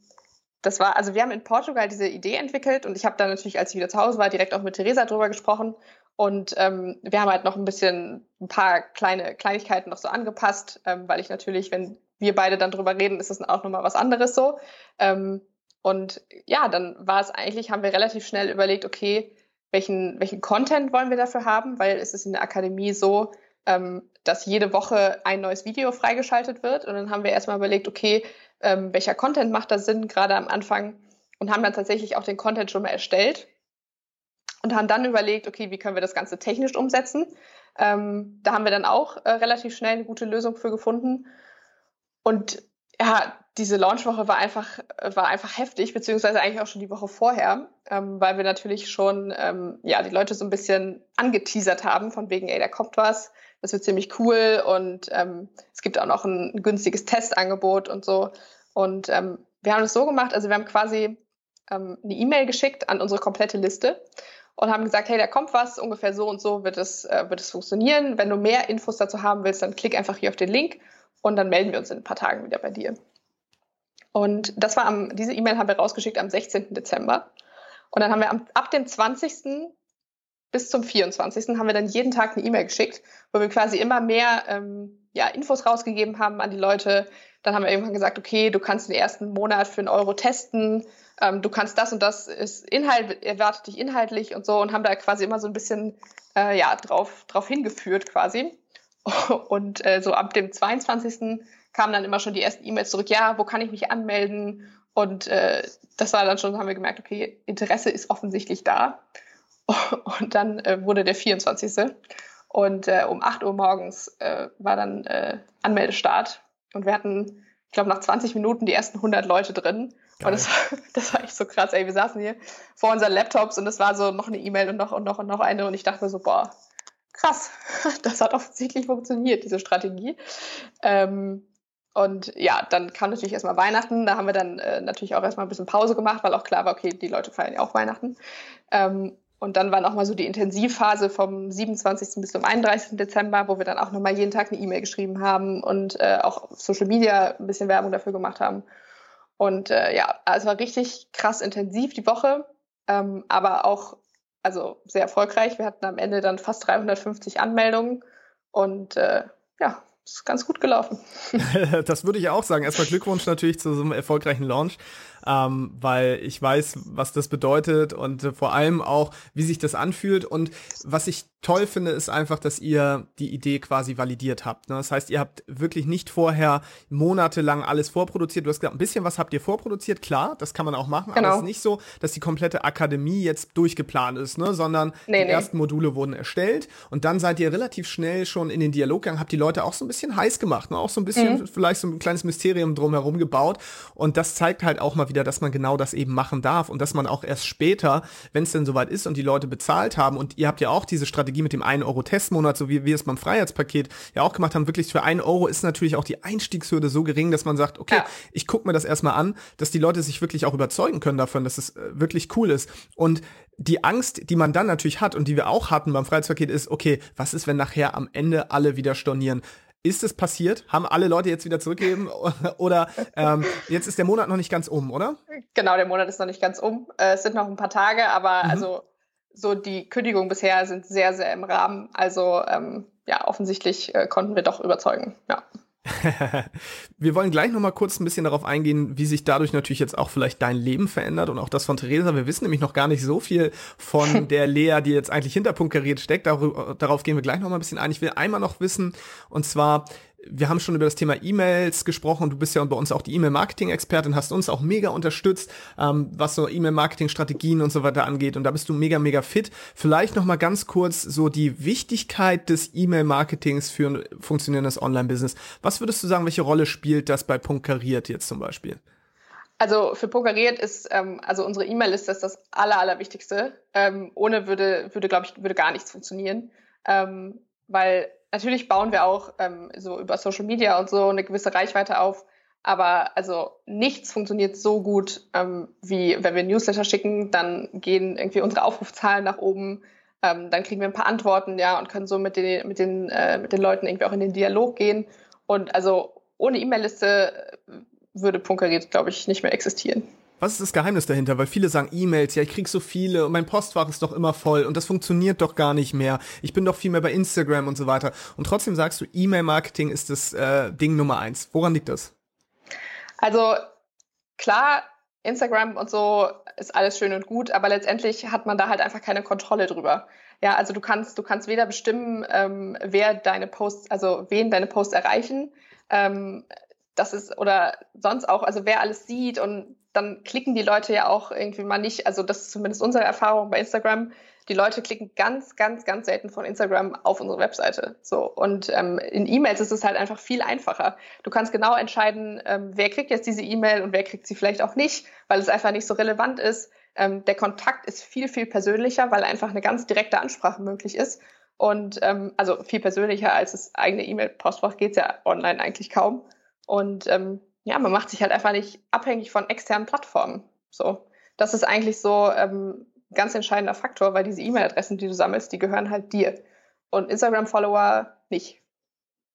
das war, also wir haben in Portugal diese Idee entwickelt und ich habe dann natürlich, als ich wieder zu Hause war, direkt auch mit Theresa drüber gesprochen. Und ähm, wir haben halt noch ein bisschen, ein paar kleine Kleinigkeiten noch so angepasst, ähm, weil ich natürlich, wenn wir beide dann drüber reden, ist das auch nochmal was anderes so. Ähm, und ja, dann war es eigentlich, haben wir relativ schnell überlegt, okay, welchen, welchen Content wollen wir dafür haben, weil es ist in der Akademie so, ähm, dass jede Woche ein neues Video freigeschaltet wird. Und dann haben wir erstmal überlegt, okay, ähm, welcher Content macht da Sinn, gerade am Anfang. Und haben dann tatsächlich auch den Content schon mal erstellt. Und haben dann überlegt, okay, wie können wir das Ganze technisch umsetzen. Ähm, da haben wir dann auch äh, relativ schnell eine gute Lösung für gefunden. Und ja, diese Launchwoche war einfach, war einfach heftig, beziehungsweise eigentlich auch schon die Woche vorher, ähm, weil wir natürlich schon ähm, ja, die Leute so ein bisschen angeteasert haben, von wegen, ey, da kommt was, das wird ziemlich cool und ähm, es gibt auch noch ein, günstiges Testangebot und so. Und ähm, wir haben es so gemacht, also wir haben quasi ähm, eine E-Mail geschickt an unsere komplette Liste und haben gesagt, hey, da kommt was, ungefähr so und so wird es, äh, wird es funktionieren. Wenn du mehr Infos dazu haben willst, dann klick einfach hier auf den Link und dann melden wir uns in ein paar Tagen wieder bei dir. Und das war am, diese E-Mail haben wir rausgeschickt am 16. Dezember. Und dann haben wir am, ab dem 20. bis zum 24. haben wir dann jeden Tag eine E-Mail geschickt, wo wir quasi immer mehr ähm, ja, Infos rausgegeben haben an die Leute. Dann haben wir irgendwann gesagt, okay, du kannst den ersten Monat für einen Euro testen, ähm, du kannst das und das ist Inhalt, erwartet dich inhaltlich und so und haben da quasi immer so ein bisschen äh, ja, drauf, drauf hingeführt quasi. <laughs> Und äh, so ab dem 22. kamen dann immer schon die ersten E-Mails zurück, ja, wo kann ich mich anmelden? Und äh, das war dann schon, haben wir gemerkt, okay, Interesse ist offensichtlich da. <laughs> Und dann äh, wurde der 24. Und äh, um 8 Uhr morgens äh, war dann äh, Anmeldestart. Und wir hatten, ich glaube, nach 20 Minuten die ersten 100 Leute drin. Geil. Und das, <laughs> das war echt so krass. Ey, wir saßen hier vor unseren Laptops und es war so noch eine E-Mail und noch und noch und noch eine. Und ich dachte mir so, boah, krass, <laughs> das hat offensichtlich funktioniert, diese Strategie. Ähm, und ja, dann kam natürlich erstmal Weihnachten. Da haben wir dann äh, natürlich auch erstmal ein bisschen Pause gemacht, weil auch klar war, okay, die Leute feiern ja auch Weihnachten. Ähm, und dann war nochmal so die Intensivphase vom 27. bis zum 31. Dezember, wo wir dann auch nochmal jeden Tag eine E-Mail geschrieben haben und äh, auch auf Social Media ein bisschen Werbung dafür gemacht haben. Und äh, ja, es war richtig krass intensiv die Woche, ähm, aber auch also sehr erfolgreich. Wir hatten am Ende dann fast 350 Anmeldungen und äh, ja, ist ganz gut gelaufen. <laughs> das würde ich auch sagen. Erstmal Glückwunsch natürlich zu so einem erfolgreichen Launch ähm, weil ich weiß, was das bedeutet und äh, vor allem auch, wie sich das anfühlt. Und was ich toll finde, ist einfach, dass ihr die Idee quasi validiert habt. Ne? Das heißt, ihr habt wirklich nicht vorher monatelang alles vorproduziert. Du hast gesagt, ein bisschen was habt ihr vorproduziert, klar, das kann man auch machen, genau. aber es ist nicht so, dass die komplette Akademie jetzt durchgeplant ist, ne? sondern nee, die nee. ersten Module wurden erstellt und dann seid ihr relativ schnell schon in den Dialog gegangen, habt die Leute auch so ein bisschen heiß gemacht, ne? auch so ein bisschen mhm. vielleicht so ein kleines Mysterium drumherum gebaut und das zeigt halt auch mal wieder, dass man genau das eben machen darf und dass man auch erst später, wenn es denn soweit ist und die Leute bezahlt haben und ihr habt ja auch diese Strategie mit dem 1 Euro Testmonat, so wie wir es beim Freiheitspaket ja auch gemacht haben, wirklich für 1 Euro ist natürlich auch die Einstiegshürde so gering, dass man sagt, okay, ja. ich gucke mir das erstmal an, dass die Leute sich wirklich auch überzeugen können davon, dass es äh, wirklich cool ist und die Angst, die man dann natürlich hat und die wir auch hatten beim Freiheitspaket ist, okay, was ist, wenn nachher am Ende alle wieder stornieren? Ist es passiert? Haben alle Leute jetzt wieder zurückgegeben? <laughs> Oder ähm, jetzt ist der Monat noch nicht ganz um, oder? Genau, der Monat ist noch nicht ganz um. Äh, es sind noch ein paar Tage, aber mhm. also so die Kündigungen bisher sind sehr, sehr im Rahmen. Also ähm, ja, offensichtlich äh, konnten wir doch überzeugen. Ja. <laughs> wir wollen gleich noch mal kurz ein bisschen darauf eingehen, wie sich dadurch natürlich jetzt auch vielleicht dein Leben verändert und auch das von Theresa. Wir wissen nämlich noch gar nicht so viel von <laughs> der Lea, die jetzt eigentlich hinter Punkt steckt. darauf gehen wir gleich noch mal ein bisschen ein. Ich will einmal noch wissen, und zwar, wir haben schon über das Thema E-Mails gesprochen. Du bist ja bei uns auch die E-Mail-Marketing-Expertin, hast uns auch mega unterstützt, ähm, was so E-Mail-Marketing-Strategien und so weiter angeht. Und da bist du mega, mega fit. Vielleicht noch mal ganz kurz so die Wichtigkeit des E-Mail-Marketings für ein funktionierendes Online-Business. Was würdest du sagen, welche Rolle spielt das bei Punkariert jetzt zum Beispiel? Also für Punkariert ist, ähm, also unsere E-Mail-Liste ist das aller, allerwichtigste. Ähm, ohne würde, würde glaube ich, würde gar nichts funktionieren. Ähm, weil natürlich bauen wir auch ähm, so über Social Media und so eine gewisse Reichweite auf. Aber also nichts funktioniert so gut, ähm, wie wenn wir Newsletter schicken, dann gehen irgendwie unsere Aufrufzahlen nach oben, ähm, dann kriegen wir ein paar Antworten, ja, und können so mit den, mit den, äh, mit den Leuten irgendwie auch in den Dialog gehen. Und also ohne E-Mail-Liste würde Punkeriert, glaube ich, nicht mehr existieren. Was ist das Geheimnis dahinter? Weil viele sagen E-Mails, ja, ich krieg so viele und mein Postfach ist doch immer voll und das funktioniert doch gar nicht mehr. Ich bin doch viel mehr bei Instagram und so weiter. Und trotzdem sagst du, E-Mail-Marketing ist das äh, Ding Nummer eins. Woran liegt das? Also klar, Instagram und so ist alles schön und gut, aber letztendlich hat man da halt einfach keine Kontrolle drüber. Ja, also du kannst, du kannst weder bestimmen, ähm, wer deine Posts, also wen deine Posts erreichen, ähm, das ist, oder sonst auch, also wer alles sieht und dann klicken die Leute ja auch irgendwie mal nicht, also das ist zumindest unsere Erfahrung bei Instagram, die Leute klicken ganz, ganz, ganz selten von Instagram auf unsere Webseite. So und ähm, in E-Mails ist es halt einfach viel einfacher. Du kannst genau entscheiden, ähm, wer kriegt jetzt diese E-Mail und wer kriegt sie vielleicht auch nicht, weil es einfach nicht so relevant ist. Ähm, der Kontakt ist viel, viel persönlicher, weil einfach eine ganz direkte Ansprache möglich ist. Und ähm, also viel persönlicher als das eigene E-Mail-Postfach geht es ja online eigentlich kaum. Und ähm, ja, man macht sich halt einfach nicht abhängig von externen Plattformen. So, das ist eigentlich so ähm, ein ganz entscheidender Faktor, weil diese E-Mail-Adressen, die du sammelst, die gehören halt dir und Instagram-Follower nicht.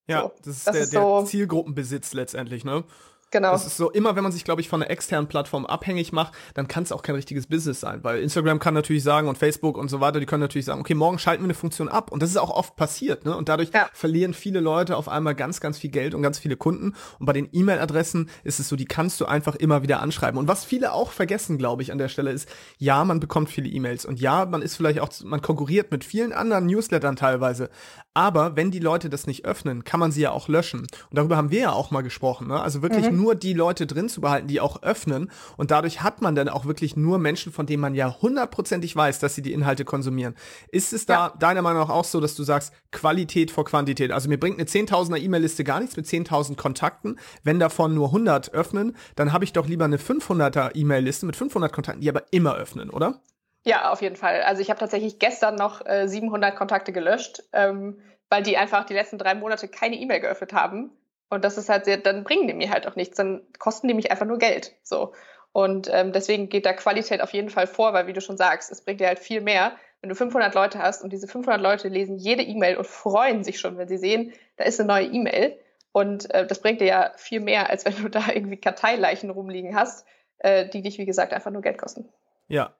Ja, so, das ist das der, ist so, der Zielgruppenbesitz letztendlich, ne? Genau. Das ist so, immer wenn man sich, glaube ich, von einer externen Plattform abhängig macht, dann kann es auch kein richtiges Business sein. Weil Instagram kann natürlich sagen und Facebook und so weiter, die können natürlich sagen, okay, morgen schalten wir eine Funktion ab. Und das ist auch oft passiert, ne? Und dadurch ja. verlieren viele Leute auf einmal ganz, ganz viel Geld und ganz viele Kunden. Und bei den E-Mail-Adressen ist es so, die kannst du einfach immer wieder anschreiben. Und was viele auch vergessen, glaube ich, an der Stelle ist, ja, man bekommt viele E-Mails. Und ja, man ist vielleicht auch, man konkurriert mit vielen anderen Newslettern teilweise. Aber wenn die Leute das nicht öffnen, kann man sie ja auch löschen. Und darüber haben wir ja auch mal gesprochen. Ne? Also wirklich mhm. Nur die Leute drin zu behalten, die auch öffnen. Und dadurch hat man dann auch wirklich nur Menschen, von denen man ja hundertprozentig weiß, dass sie die Inhalte konsumieren. Ist es da ja. deiner Meinung nach auch so, dass du sagst, Qualität vor Quantität? Also mir bringt eine 10.000er E-Mail-Liste gar nichts mit 10.000 Kontakten. Wenn davon nur 100 öffnen, dann habe ich doch lieber eine 500er E-Mail-Liste mit 500 Kontakten, die aber immer öffnen, oder? Ja, auf jeden Fall. Also ich habe tatsächlich gestern noch äh, 700 Kontakte gelöscht, ähm, weil die einfach die letzten drei Monate keine E-Mail geöffnet haben. Und das ist halt sehr, dann bringen die mir halt auch nichts, dann kosten die mich einfach nur Geld. So. Und ähm, deswegen geht da Qualität auf jeden Fall vor, weil wie du schon sagst, es bringt dir halt viel mehr, wenn du 500 Leute hast und diese 500 Leute lesen jede E-Mail und freuen sich schon, wenn sie sehen, da ist eine neue E-Mail. Und äh, das bringt dir ja viel mehr, als wenn du da irgendwie Karteileichen rumliegen hast, äh, die dich, wie gesagt, einfach nur Geld kosten. Ja,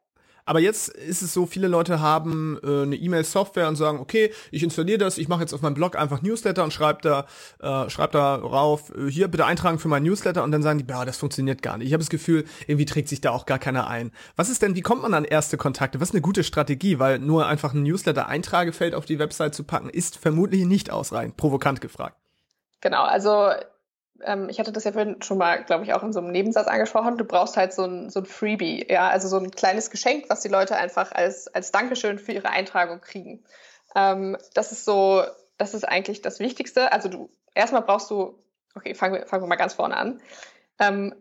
aber jetzt ist es so, viele Leute haben äh, eine E-Mail-Software und sagen, okay, ich installiere das, ich mache jetzt auf meinem Blog einfach Newsletter und schreibe da, äh, schreib da rauf, äh, hier bitte eintragen für meinen Newsletter und dann sagen die, ja, das funktioniert gar nicht. Ich habe das Gefühl, irgendwie trägt sich da auch gar keiner ein. Was ist denn, wie kommt man an erste Kontakte? Was ist eine gute Strategie? Weil nur einfach ein Newsletter-Eintragefeld auf die Website zu packen, ist vermutlich nicht ausreichend, provokant gefragt. Genau, also ähm, ich hatte das ja vorhin schon mal, glaube ich, auch in so einem Nebensatz angesprochen, du brauchst halt so ein, so ein Freebie, ja, also so ein kleines Geschenk, was die Leute einfach als, als Dankeschön für ihre Eintragung kriegen. Ähm, das ist so, das ist eigentlich das Wichtigste. Also du, erstmal brauchst du, okay, fangen wir, fangen wir mal ganz vorne an. Ähm,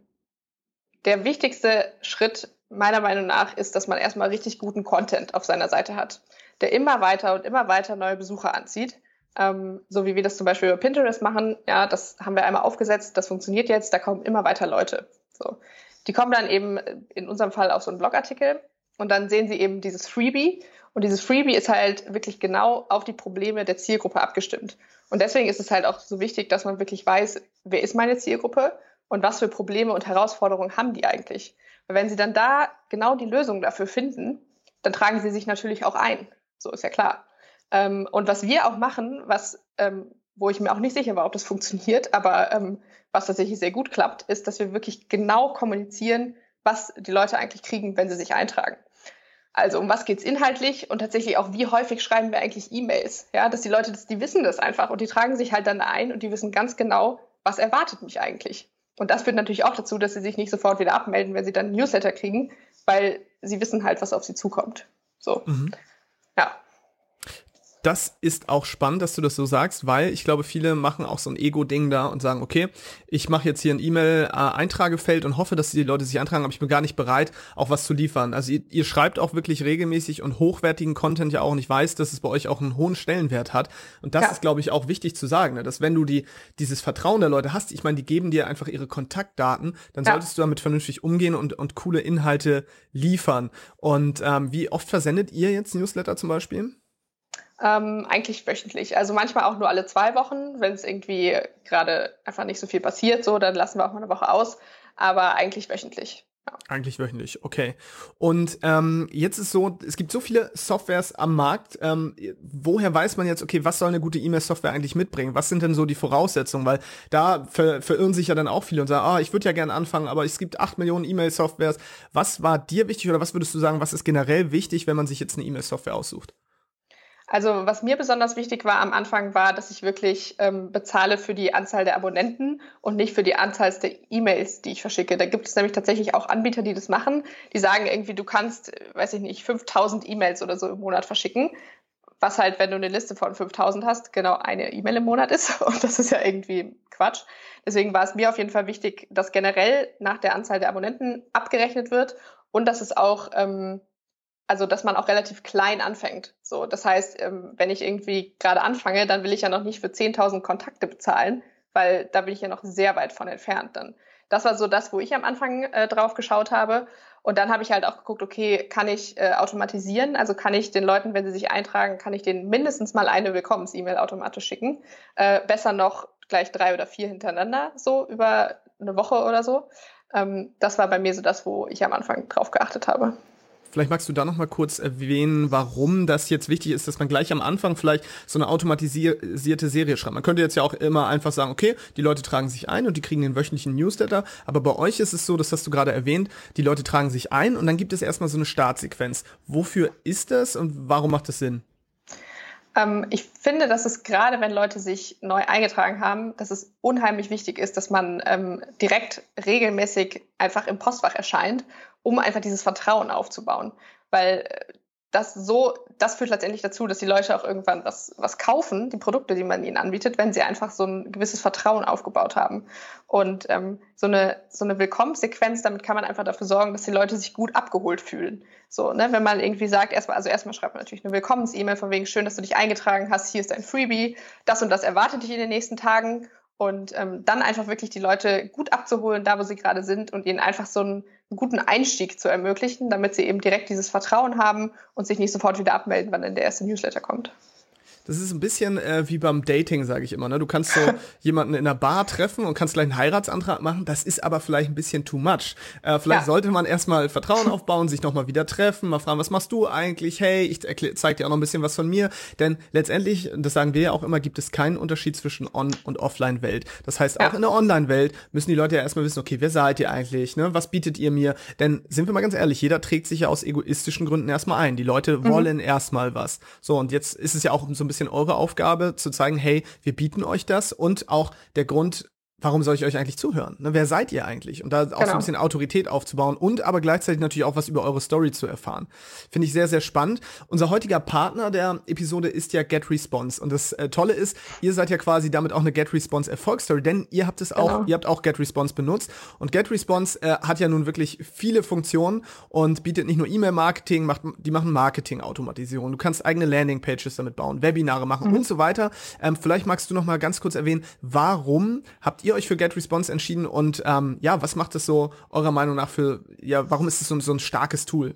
der wichtigste Schritt meiner Meinung nach ist, dass man erstmal richtig guten Content auf seiner Seite hat, der immer weiter und immer weiter neue Besucher anzieht ähm, so wie wir das zum Beispiel über Pinterest machen, ja, das haben wir einmal aufgesetzt, das funktioniert jetzt, da kommen immer weiter Leute. So. Die kommen dann eben in unserem Fall auf so einen Blogartikel und dann sehen sie eben dieses Freebie und dieses Freebie ist halt wirklich genau auf die Probleme der Zielgruppe abgestimmt. Und deswegen ist es halt auch so wichtig, dass man wirklich weiß, wer ist meine Zielgruppe und was für Probleme und Herausforderungen haben die eigentlich. Weil wenn sie dann da genau die Lösung dafür finden, dann tragen sie sich natürlich auch ein. So ist ja klar. Ähm, und was wir auch machen, was, ähm, wo ich mir auch nicht sicher war, ob das funktioniert, aber ähm, was tatsächlich sehr gut klappt, ist, dass wir wirklich genau kommunizieren, was die Leute eigentlich kriegen, wenn sie sich eintragen. Also um was geht's inhaltlich und tatsächlich auch, wie häufig schreiben wir eigentlich E-Mails? Ja, dass die Leute, das, die wissen das einfach und die tragen sich halt dann ein und die wissen ganz genau, was erwartet mich eigentlich. Und das führt natürlich auch dazu, dass sie sich nicht sofort wieder abmelden, wenn sie dann Newsletter kriegen, weil sie wissen halt, was auf sie zukommt. So. Mhm. Ja. Das ist auch spannend, dass du das so sagst, weil ich glaube, viele machen auch so ein Ego-Ding da und sagen, okay, ich mache jetzt hier ein E-Mail-Eintragefeld und hoffe, dass die Leute sich eintragen, aber ich bin gar nicht bereit, auch was zu liefern. Also ihr, ihr schreibt auch wirklich regelmäßig und hochwertigen Content ja auch und ich weiß, dass es bei euch auch einen hohen Stellenwert hat. Und das ja. ist, glaube ich, auch wichtig zu sagen, ne? dass wenn du die, dieses Vertrauen der Leute hast, ich meine, die geben dir einfach ihre Kontaktdaten, dann ja. solltest du damit vernünftig umgehen und, und coole Inhalte liefern. Und ähm, wie oft versendet ihr jetzt Newsletter zum Beispiel? Ähm, eigentlich wöchentlich. Also manchmal auch nur alle zwei Wochen, wenn es irgendwie gerade einfach nicht so viel passiert, so, dann lassen wir auch mal eine Woche aus. Aber eigentlich wöchentlich. Ja. Eigentlich wöchentlich, okay. Und ähm, jetzt ist so, es gibt so viele Softwares am Markt. Ähm, woher weiß man jetzt, okay, was soll eine gute E-Mail-Software eigentlich mitbringen? Was sind denn so die Voraussetzungen? Weil da ver verirren sich ja dann auch viele und sagen, ah, ich würde ja gerne anfangen, aber es gibt acht Millionen E-Mail-Softwares. Was war dir wichtig oder was würdest du sagen, was ist generell wichtig, wenn man sich jetzt eine E-Mail-Software aussucht? Also was mir besonders wichtig war am Anfang war, dass ich wirklich ähm, bezahle für die Anzahl der Abonnenten und nicht für die Anzahl der E-Mails, die ich verschicke. Da gibt es nämlich tatsächlich auch Anbieter, die das machen. Die sagen irgendwie, du kannst, weiß ich nicht, 5000 E-Mails oder so im Monat verschicken. Was halt, wenn du eine Liste von 5000 hast, genau eine E-Mail im Monat ist. <laughs> Und das ist ja irgendwie Quatsch. Deswegen war es mir auf jeden Fall wichtig, dass generell nach der Anzahl der Abonnenten abgerechnet wird und dass es auch ähm, also dass man auch relativ klein anfängt. So, das heißt, ähm, wenn ich irgendwie gerade anfange, dann will ich ja noch nicht für 10.000 Kontakte bezahlen, weil da bin ich ja noch sehr weit von entfernt. Dann, das war so das, wo ich am Anfang äh, drauf geschaut habe. Und dann habe ich halt auch geguckt, okay, kann ich äh, automatisieren? Also kann ich den Leuten, wenn sie sich eintragen, kann ich denen mindestens mal eine Willkommens-E-Mail automatisch schicken? Äh, besser noch gleich drei oder vier hintereinander, so über eine Woche oder so. Ähm, das war bei mir so das, wo ich am Anfang drauf geachtet habe. Vielleicht magst du da noch mal kurz erwähnen, warum das jetzt wichtig ist, dass man gleich am Anfang vielleicht so eine automatisierte Serie schreibt. Man könnte jetzt ja auch immer einfach sagen, okay, die Leute tragen sich ein und die kriegen den wöchentlichen Newsletter. Aber bei euch ist es so, das hast du gerade erwähnt, die Leute tragen sich ein und dann gibt es erstmal so eine Startsequenz. Wofür ist das und warum macht das Sinn? Ähm, ich finde, dass es gerade, wenn Leute sich neu eingetragen haben, dass es unheimlich wichtig ist, dass man ähm, direkt regelmäßig einfach im Postfach erscheint um einfach dieses Vertrauen aufzubauen. Weil äh, das so, das führt letztendlich dazu, dass die Leute auch irgendwann was, was kaufen, die Produkte, die man ihnen anbietet, wenn sie einfach so ein gewisses Vertrauen aufgebaut haben. Und ähm, so eine, so eine Willkommenssequenz, damit kann man einfach dafür sorgen, dass die Leute sich gut abgeholt fühlen. So, ne, wenn man irgendwie sagt, erstmal, also erstmal schreibt man natürlich eine Willkommens-E-Mail von wegen schön, dass du dich eingetragen hast, hier ist dein Freebie, das und das erwartet dich in den nächsten Tagen. Und ähm, dann einfach wirklich die Leute gut abzuholen, da wo sie gerade sind und ihnen einfach so einen guten Einstieg zu ermöglichen, damit sie eben direkt dieses Vertrauen haben und sich nicht sofort wieder abmelden, wann dann der erste Newsletter kommt. Das ist ein bisschen äh, wie beim Dating, sage ich immer. Ne? Du kannst so <laughs> jemanden in einer Bar treffen und kannst gleich einen Heiratsantrag machen. Das ist aber vielleicht ein bisschen too much. Äh, vielleicht ja. sollte man erstmal Vertrauen <laughs> aufbauen, sich nochmal wieder treffen, mal fragen, was machst du eigentlich? Hey, ich zeig dir auch noch ein bisschen was von mir. Denn letztendlich, das sagen wir ja auch immer, gibt es keinen Unterschied zwischen On- und Offline-Welt. Das heißt, auch ja. in der Online-Welt müssen die Leute ja erstmal wissen, okay, wer seid ihr eigentlich? Ne? Was bietet ihr mir? Denn sind wir mal ganz ehrlich, jeder trägt sich ja aus egoistischen Gründen erstmal ein. Die Leute mhm. wollen erstmal was. So, und jetzt ist es ja auch so ein bisschen bisschen eure Aufgabe zu zeigen, hey, wir bieten euch das. Und auch der Grund, warum soll ich euch eigentlich zuhören? Ne, wer seid ihr eigentlich? Und da auch genau. so ein genau. bisschen Autorität aufzubauen und aber gleichzeitig natürlich auch was über eure Story zu erfahren. Finde ich sehr, sehr spannend. Unser heutiger Partner der Episode ist ja Get Response. Und das äh, Tolle ist, ihr seid ja quasi damit auch eine Get Response Erfolgsstory, denn ihr habt es genau. auch, ihr habt auch Get Response benutzt. Und Get Response äh, hat ja nun wirklich viele Funktionen und bietet nicht nur E-Mail-Marketing, macht, die machen Marketing-Automatisierung. Du kannst eigene Landing-Pages damit bauen, Webinare machen mhm. und so weiter. Ähm, vielleicht magst du noch mal ganz kurz erwähnen, warum habt ihr euch für GetResponse entschieden und ähm, ja, was macht es so eurer Meinung nach für, ja, warum ist es so, so ein starkes Tool?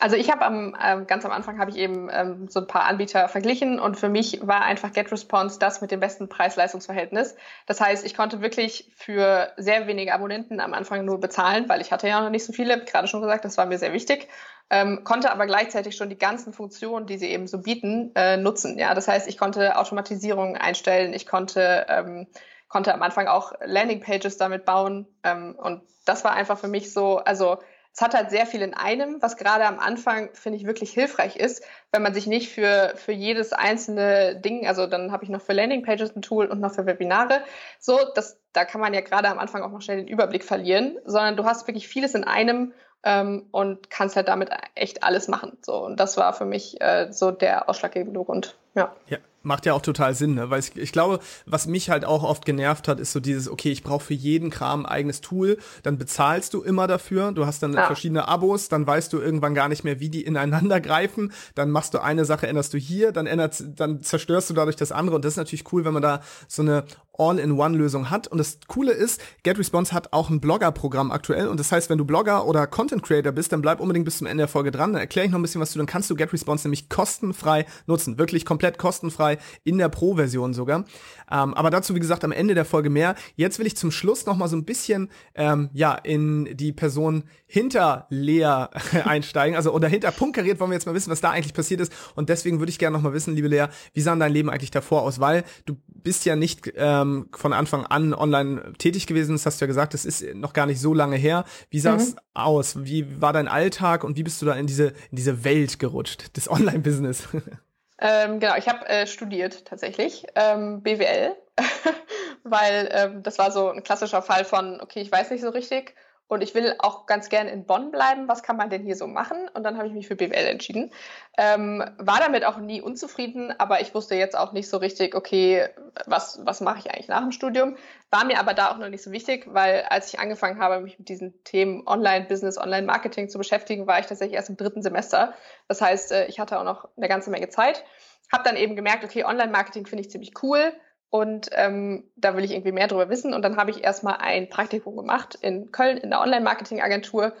Also ich habe am ähm, ganz am Anfang habe ich eben ähm, so ein paar Anbieter verglichen und für mich war einfach GetResponse das mit dem besten Preis-Leistungs-Verhältnis. Das heißt, ich konnte wirklich für sehr wenige Abonnenten am Anfang nur bezahlen, weil ich hatte ja noch nicht so viele, gerade schon gesagt, das war mir sehr wichtig, ähm, konnte aber gleichzeitig schon die ganzen Funktionen, die sie eben so bieten, äh, nutzen. Ja, das heißt, ich konnte Automatisierung einstellen, ich konnte ähm, konnte am Anfang auch Landingpages damit bauen. Ähm, und das war einfach für mich so, also es hat halt sehr viel in einem, was gerade am Anfang, finde ich, wirklich hilfreich ist, wenn man sich nicht für, für jedes einzelne Ding, also dann habe ich noch für Landingpages ein Tool und noch für Webinare, so, das, da kann man ja gerade am Anfang auch noch schnell den Überblick verlieren, sondern du hast wirklich vieles in einem ähm, und kannst halt damit echt alles machen. So, und das war für mich äh, so der ausschlaggebende Grund. Ja. ja. Macht ja auch total Sinn, ne? weil ich, ich glaube, was mich halt auch oft genervt hat, ist so dieses, okay, ich brauche für jeden Kram ein eigenes Tool, dann bezahlst du immer dafür, du hast dann ja. verschiedene Abos, dann weißt du irgendwann gar nicht mehr, wie die ineinander <laughs> greifen, dann machst du eine Sache, änderst du hier, dann ändert, dann zerstörst du dadurch das andere und das ist natürlich cool, wenn man da so eine All-in-One-Lösung hat. Und das Coole ist, GetResponse hat auch ein Blogger-Programm aktuell. Und das heißt, wenn du Blogger oder Content Creator bist, dann bleib unbedingt bis zum Ende der Folge dran. Dann erkläre ich noch ein bisschen was du, dann kannst du GetResponse nämlich kostenfrei nutzen. Wirklich komplett kostenfrei in der Pro-Version sogar. Ähm, aber dazu, wie gesagt, am Ende der Folge mehr. Jetzt will ich zum Schluss noch mal so ein bisschen, ähm, ja, in die Person hinter Lea <laughs> einsteigen. Also, oder hinter Punkt kariert wollen wir jetzt mal wissen, was da eigentlich passiert ist. Und deswegen würde ich gerne noch mal wissen, liebe Lea, wie sah dein Leben eigentlich davor aus? Weil du bist ja nicht ähm, von Anfang an online tätig gewesen. Das hast du ja gesagt, das ist noch gar nicht so lange her. Wie sah es mhm. aus? Wie war dein Alltag und wie bist du da in diese, in diese Welt gerutscht, des Online-Business? <laughs> Ähm, genau, ich habe äh, studiert tatsächlich, ähm, BWL, <laughs> weil ähm, das war so ein klassischer Fall von, okay, ich weiß nicht so richtig und ich will auch ganz gerne in Bonn bleiben. Was kann man denn hier so machen? Und dann habe ich mich für BWL entschieden. Ähm, war damit auch nie unzufrieden, aber ich wusste jetzt auch nicht so richtig, okay, was, was mache ich eigentlich nach dem Studium? War mir aber da auch noch nicht so wichtig, weil als ich angefangen habe, mich mit diesen Themen Online-Business, Online-Marketing zu beschäftigen, war ich tatsächlich erst im dritten Semester. Das heißt, äh, ich hatte auch noch eine ganze Menge Zeit. Habe dann eben gemerkt, okay, Online-Marketing finde ich ziemlich cool und ähm, da will ich irgendwie mehr darüber wissen. Und dann habe ich erstmal ein Praktikum gemacht in Köln in der Online-Marketing-Agentur.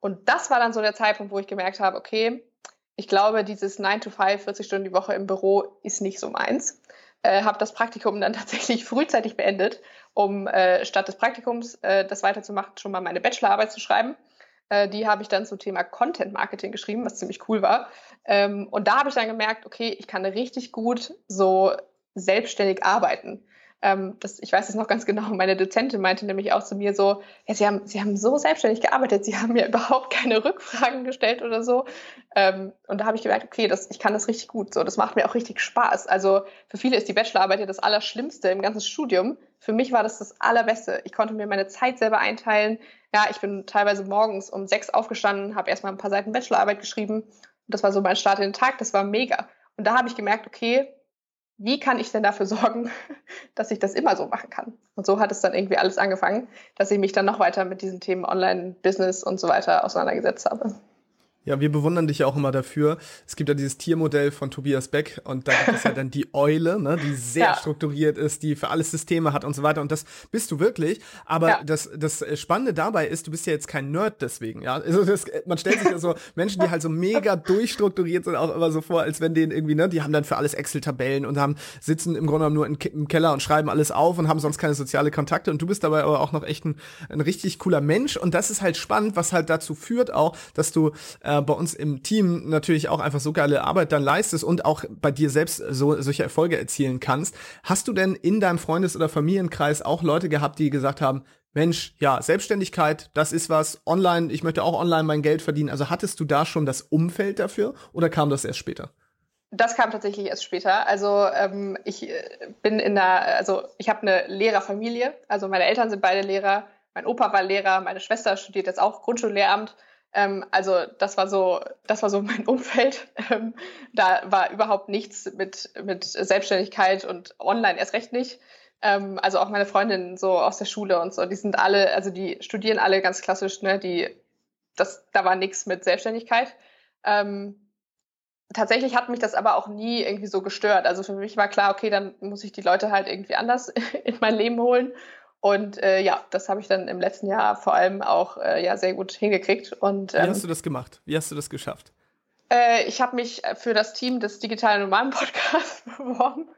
Und das war dann so der Zeitpunkt, wo ich gemerkt habe, okay, ich glaube, dieses 9 to 5, 40 Stunden die Woche im Büro ist nicht so meins. Äh, habe das Praktikum dann <laughs> tatsächlich frühzeitig beendet, um äh, statt des Praktikums äh, das weiterzumachen, schon mal meine Bachelorarbeit zu schreiben. Äh, die habe ich dann zum Thema Content Marketing geschrieben, was ziemlich cool war. Ähm, und da habe ich dann gemerkt, okay, ich kann richtig gut so selbstständig arbeiten. Ähm, das, ich weiß es noch ganz genau. <laughs> Meine Dozentin meinte nämlich auch zu mir so, ja, Sie haben, Sie haben so selbstständig gearbeitet, Sie haben mir <laughs> überhaupt keine Rückfragen gestellt oder so. Ähm, und da habe ich gemerkt, okay, das, ich kann das richtig gut. So, das macht mir auch richtig Spaß. Also für viele ist die Bachelorarbeit ja das Allerschlimmste im ganzen Studium. Für mich war das das Allerbeste. Ich konnte mir meine Zeit selber einteilen. Ja, ich bin teilweise morgens um sechs aufgestanden, habe erstmal ein paar Seiten Bachelorarbeit geschrieben. Und das war so mein Start in den Tag. Das war mega. Und da habe ich gemerkt, okay, wie kann ich denn dafür sorgen, <laughs> dass ich das immer so machen kann? Und so hat es dann irgendwie alles angefangen, dass ich mich dann noch weiter mit diesen Themen Online-Business und so weiter auseinandergesetzt habe. Ja, wir bewundern dich ja auch immer dafür. Es gibt ja dieses Tiermodell von Tobias Beck und da gibt es ja dann die <laughs> Eule, ne, die sehr ja. strukturiert ist, die für alles Systeme hat und so weiter. Und das bist du wirklich. Aber ja. das, das Spannende dabei ist, du bist ja jetzt kein Nerd deswegen, ja. Also das, man stellt sich ja so <laughs> Menschen, die halt so mega durchstrukturiert sind, auch immer so vor, als wenn denen irgendwie, ne, die haben dann für alles Excel-Tabellen und haben, sitzen im Grunde genommen nur im Keller und schreiben alles auf und haben sonst keine soziale Kontakte. Und du bist dabei aber auch noch echt ein, ein richtig cooler Mensch. Und das ist halt spannend, was halt dazu führt auch, dass du äh, äh, bei uns im Team natürlich auch einfach so geile Arbeit dann leistest und auch bei dir selbst so solche Erfolge erzielen kannst. Hast du denn in deinem Freundes- oder Familienkreis auch Leute gehabt, die gesagt haben, Mensch, ja, Selbstständigkeit, das ist was, online, ich möchte auch online mein Geld verdienen. Also hattest du da schon das Umfeld dafür oder kam das erst später? Das kam tatsächlich erst später. Also ähm, ich äh, bin in der, also ich habe eine Lehrerfamilie. Also meine Eltern sind beide Lehrer, mein Opa war Lehrer, meine Schwester studiert jetzt auch Grundschullehramt. Ähm, also das war so, das war so <laughs> mein Umfeld. Ähm, da war überhaupt nichts mit, mit Selbstständigkeit und online erst recht nicht. Ähm, also auch meine Freundinnen so aus der Schule und so, die sind alle, also die studieren alle ganz klassisch, ne, die, das, da war nichts mit Selbstständigkeit. Ähm, tatsächlich hat mich das aber auch nie irgendwie so gestört. Also für mich war klar, okay, dann muss ich die Leute halt irgendwie anders <laughs> in mein Leben holen. Und äh, ja, das habe ich dann im letzten Jahr vor allem auch äh, ja, sehr gut hingekriegt. Und, ähm, Wie hast du das gemacht? Wie hast du das geschafft? Äh, ich habe mich für das Team des Digitalen Nomaden Podcasts <laughs> beworben.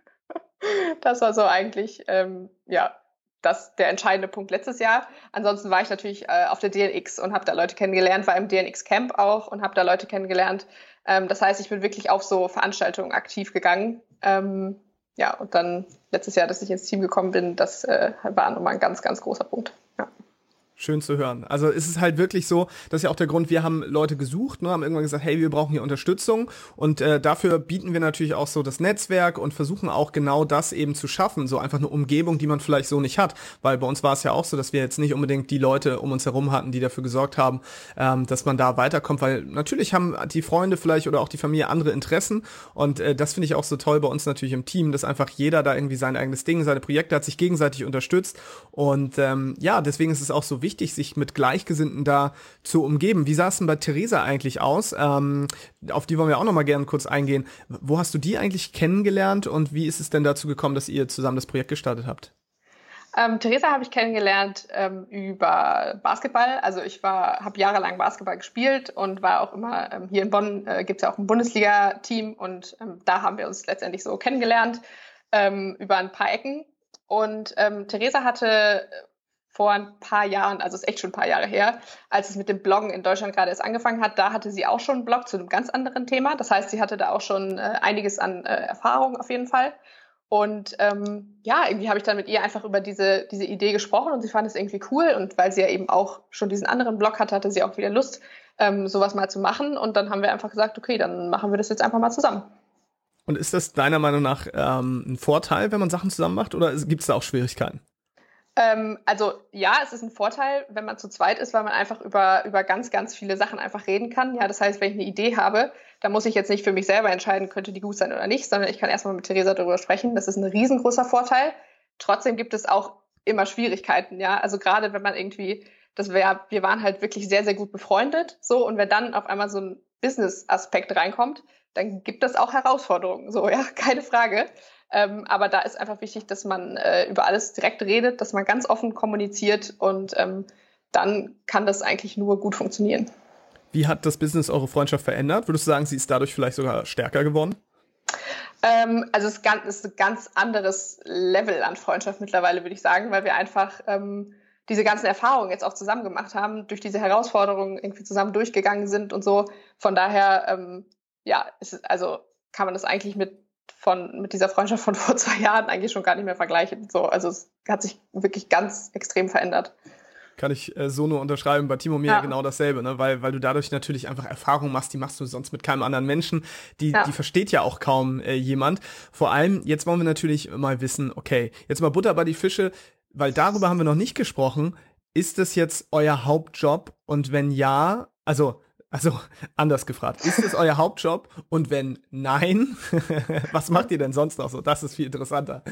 das war so eigentlich ähm, ja, das der entscheidende Punkt letztes Jahr. Ansonsten war ich natürlich äh, auf der DNX und habe da Leute kennengelernt, war im DNX Camp auch und habe da Leute kennengelernt. Ähm, das heißt, ich bin wirklich auf so Veranstaltungen aktiv gegangen. Ähm, ja, und dann letztes Jahr, dass ich ins Team gekommen bin, das äh, war nochmal ein ganz, ganz großer Punkt. Schön zu hören. Also es ist halt wirklich so, das ist ja auch der Grund, wir haben Leute gesucht, ne, haben irgendwann gesagt, hey, wir brauchen hier Unterstützung und äh, dafür bieten wir natürlich auch so das Netzwerk und versuchen auch genau das eben zu schaffen, so einfach eine Umgebung, die man vielleicht so nicht hat, weil bei uns war es ja auch so, dass wir jetzt nicht unbedingt die Leute um uns herum hatten, die dafür gesorgt haben, ähm, dass man da weiterkommt, weil natürlich haben die Freunde vielleicht oder auch die Familie andere Interessen und äh, das finde ich auch so toll bei uns natürlich im Team, dass einfach jeder da irgendwie sein eigenes Ding, seine Projekte hat, sich gegenseitig unterstützt und ähm, ja, deswegen ist es auch so wichtig, wichtig, sich mit Gleichgesinnten da zu umgeben. Wie sah es denn bei Theresa eigentlich aus? Ähm, auf die wollen wir auch noch mal gerne kurz eingehen. Wo hast du die eigentlich kennengelernt und wie ist es denn dazu gekommen, dass ihr zusammen das Projekt gestartet habt? Ähm, Theresa habe ich kennengelernt ähm, über Basketball. Also ich habe jahrelang Basketball gespielt und war auch immer ähm, hier in Bonn äh, gibt es ja auch ein Bundesliga-Team und ähm, da haben wir uns letztendlich so kennengelernt ähm, über ein paar Ecken. Und ähm, Theresa hatte vor ein paar Jahren, also ist echt schon ein paar Jahre her, als es mit dem Bloggen in Deutschland gerade erst angefangen hat, da hatte sie auch schon einen Blog zu einem ganz anderen Thema. Das heißt, sie hatte da auch schon äh, einiges an äh, Erfahrung auf jeden Fall. Und ähm, ja, irgendwie habe ich dann mit ihr einfach über diese, diese Idee gesprochen und sie fand es irgendwie cool. Und weil sie ja eben auch schon diesen anderen Blog hatte, hatte sie auch wieder Lust, ähm, sowas mal zu machen. Und dann haben wir einfach gesagt, okay, dann machen wir das jetzt einfach mal zusammen. Und ist das deiner Meinung nach ähm, ein Vorteil, wenn man Sachen zusammen macht, oder gibt es da auch Schwierigkeiten? Ähm, also ja, es ist ein Vorteil, wenn man zu zweit ist, weil man einfach über, über ganz, ganz viele Sachen einfach reden kann. Ja, das heißt, wenn ich eine Idee habe, dann muss ich jetzt nicht für mich selber entscheiden, könnte die gut sein oder nicht, sondern ich kann erstmal mit Theresa darüber sprechen. Das ist ein riesengroßer Vorteil. Trotzdem gibt es auch immer Schwierigkeiten, ja. Also gerade wenn man irgendwie, das wäre, wir waren halt wirklich sehr, sehr gut befreundet, so, und wenn dann auf einmal so ein Business-Aspekt reinkommt, dann gibt es auch Herausforderungen, so, ja, <laughs> keine Frage. Ähm, aber da ist einfach wichtig, dass man äh, über alles direkt redet, dass man ganz offen kommuniziert und ähm, dann kann das eigentlich nur gut funktionieren. Wie hat das Business eure Freundschaft verändert? Würdest du sagen, sie ist dadurch vielleicht sogar stärker geworden? Ähm, also es ist ein ganz anderes Level an Freundschaft mittlerweile, würde ich sagen, weil wir einfach ähm, diese ganzen Erfahrungen jetzt auch zusammen gemacht haben, durch diese Herausforderungen irgendwie zusammen durchgegangen sind und so. Von daher, ähm, ja, ist, also kann man das eigentlich mit von, mit dieser Freundschaft von <laughs> vor zwei Jahren eigentlich schon gar nicht mehr vergleichen. So, also es hat sich wirklich ganz extrem verändert. Kann ich äh, so nur unterschreiben. Bei Timo mir ja. genau dasselbe, ne? weil, weil du dadurch natürlich einfach Erfahrungen machst, die machst du sonst mit keinem anderen Menschen. Die, ja. die versteht ja auch kaum äh, jemand. Vor allem, jetzt wollen wir natürlich mal wissen, okay, jetzt mal Butter bei die Fische, weil darüber haben wir noch nicht gesprochen. Ist das jetzt euer Hauptjob? Und wenn ja, also also anders gefragt, ist es euer Hauptjob? Und wenn nein, <laughs> was macht ihr denn sonst noch so? Das ist viel interessanter.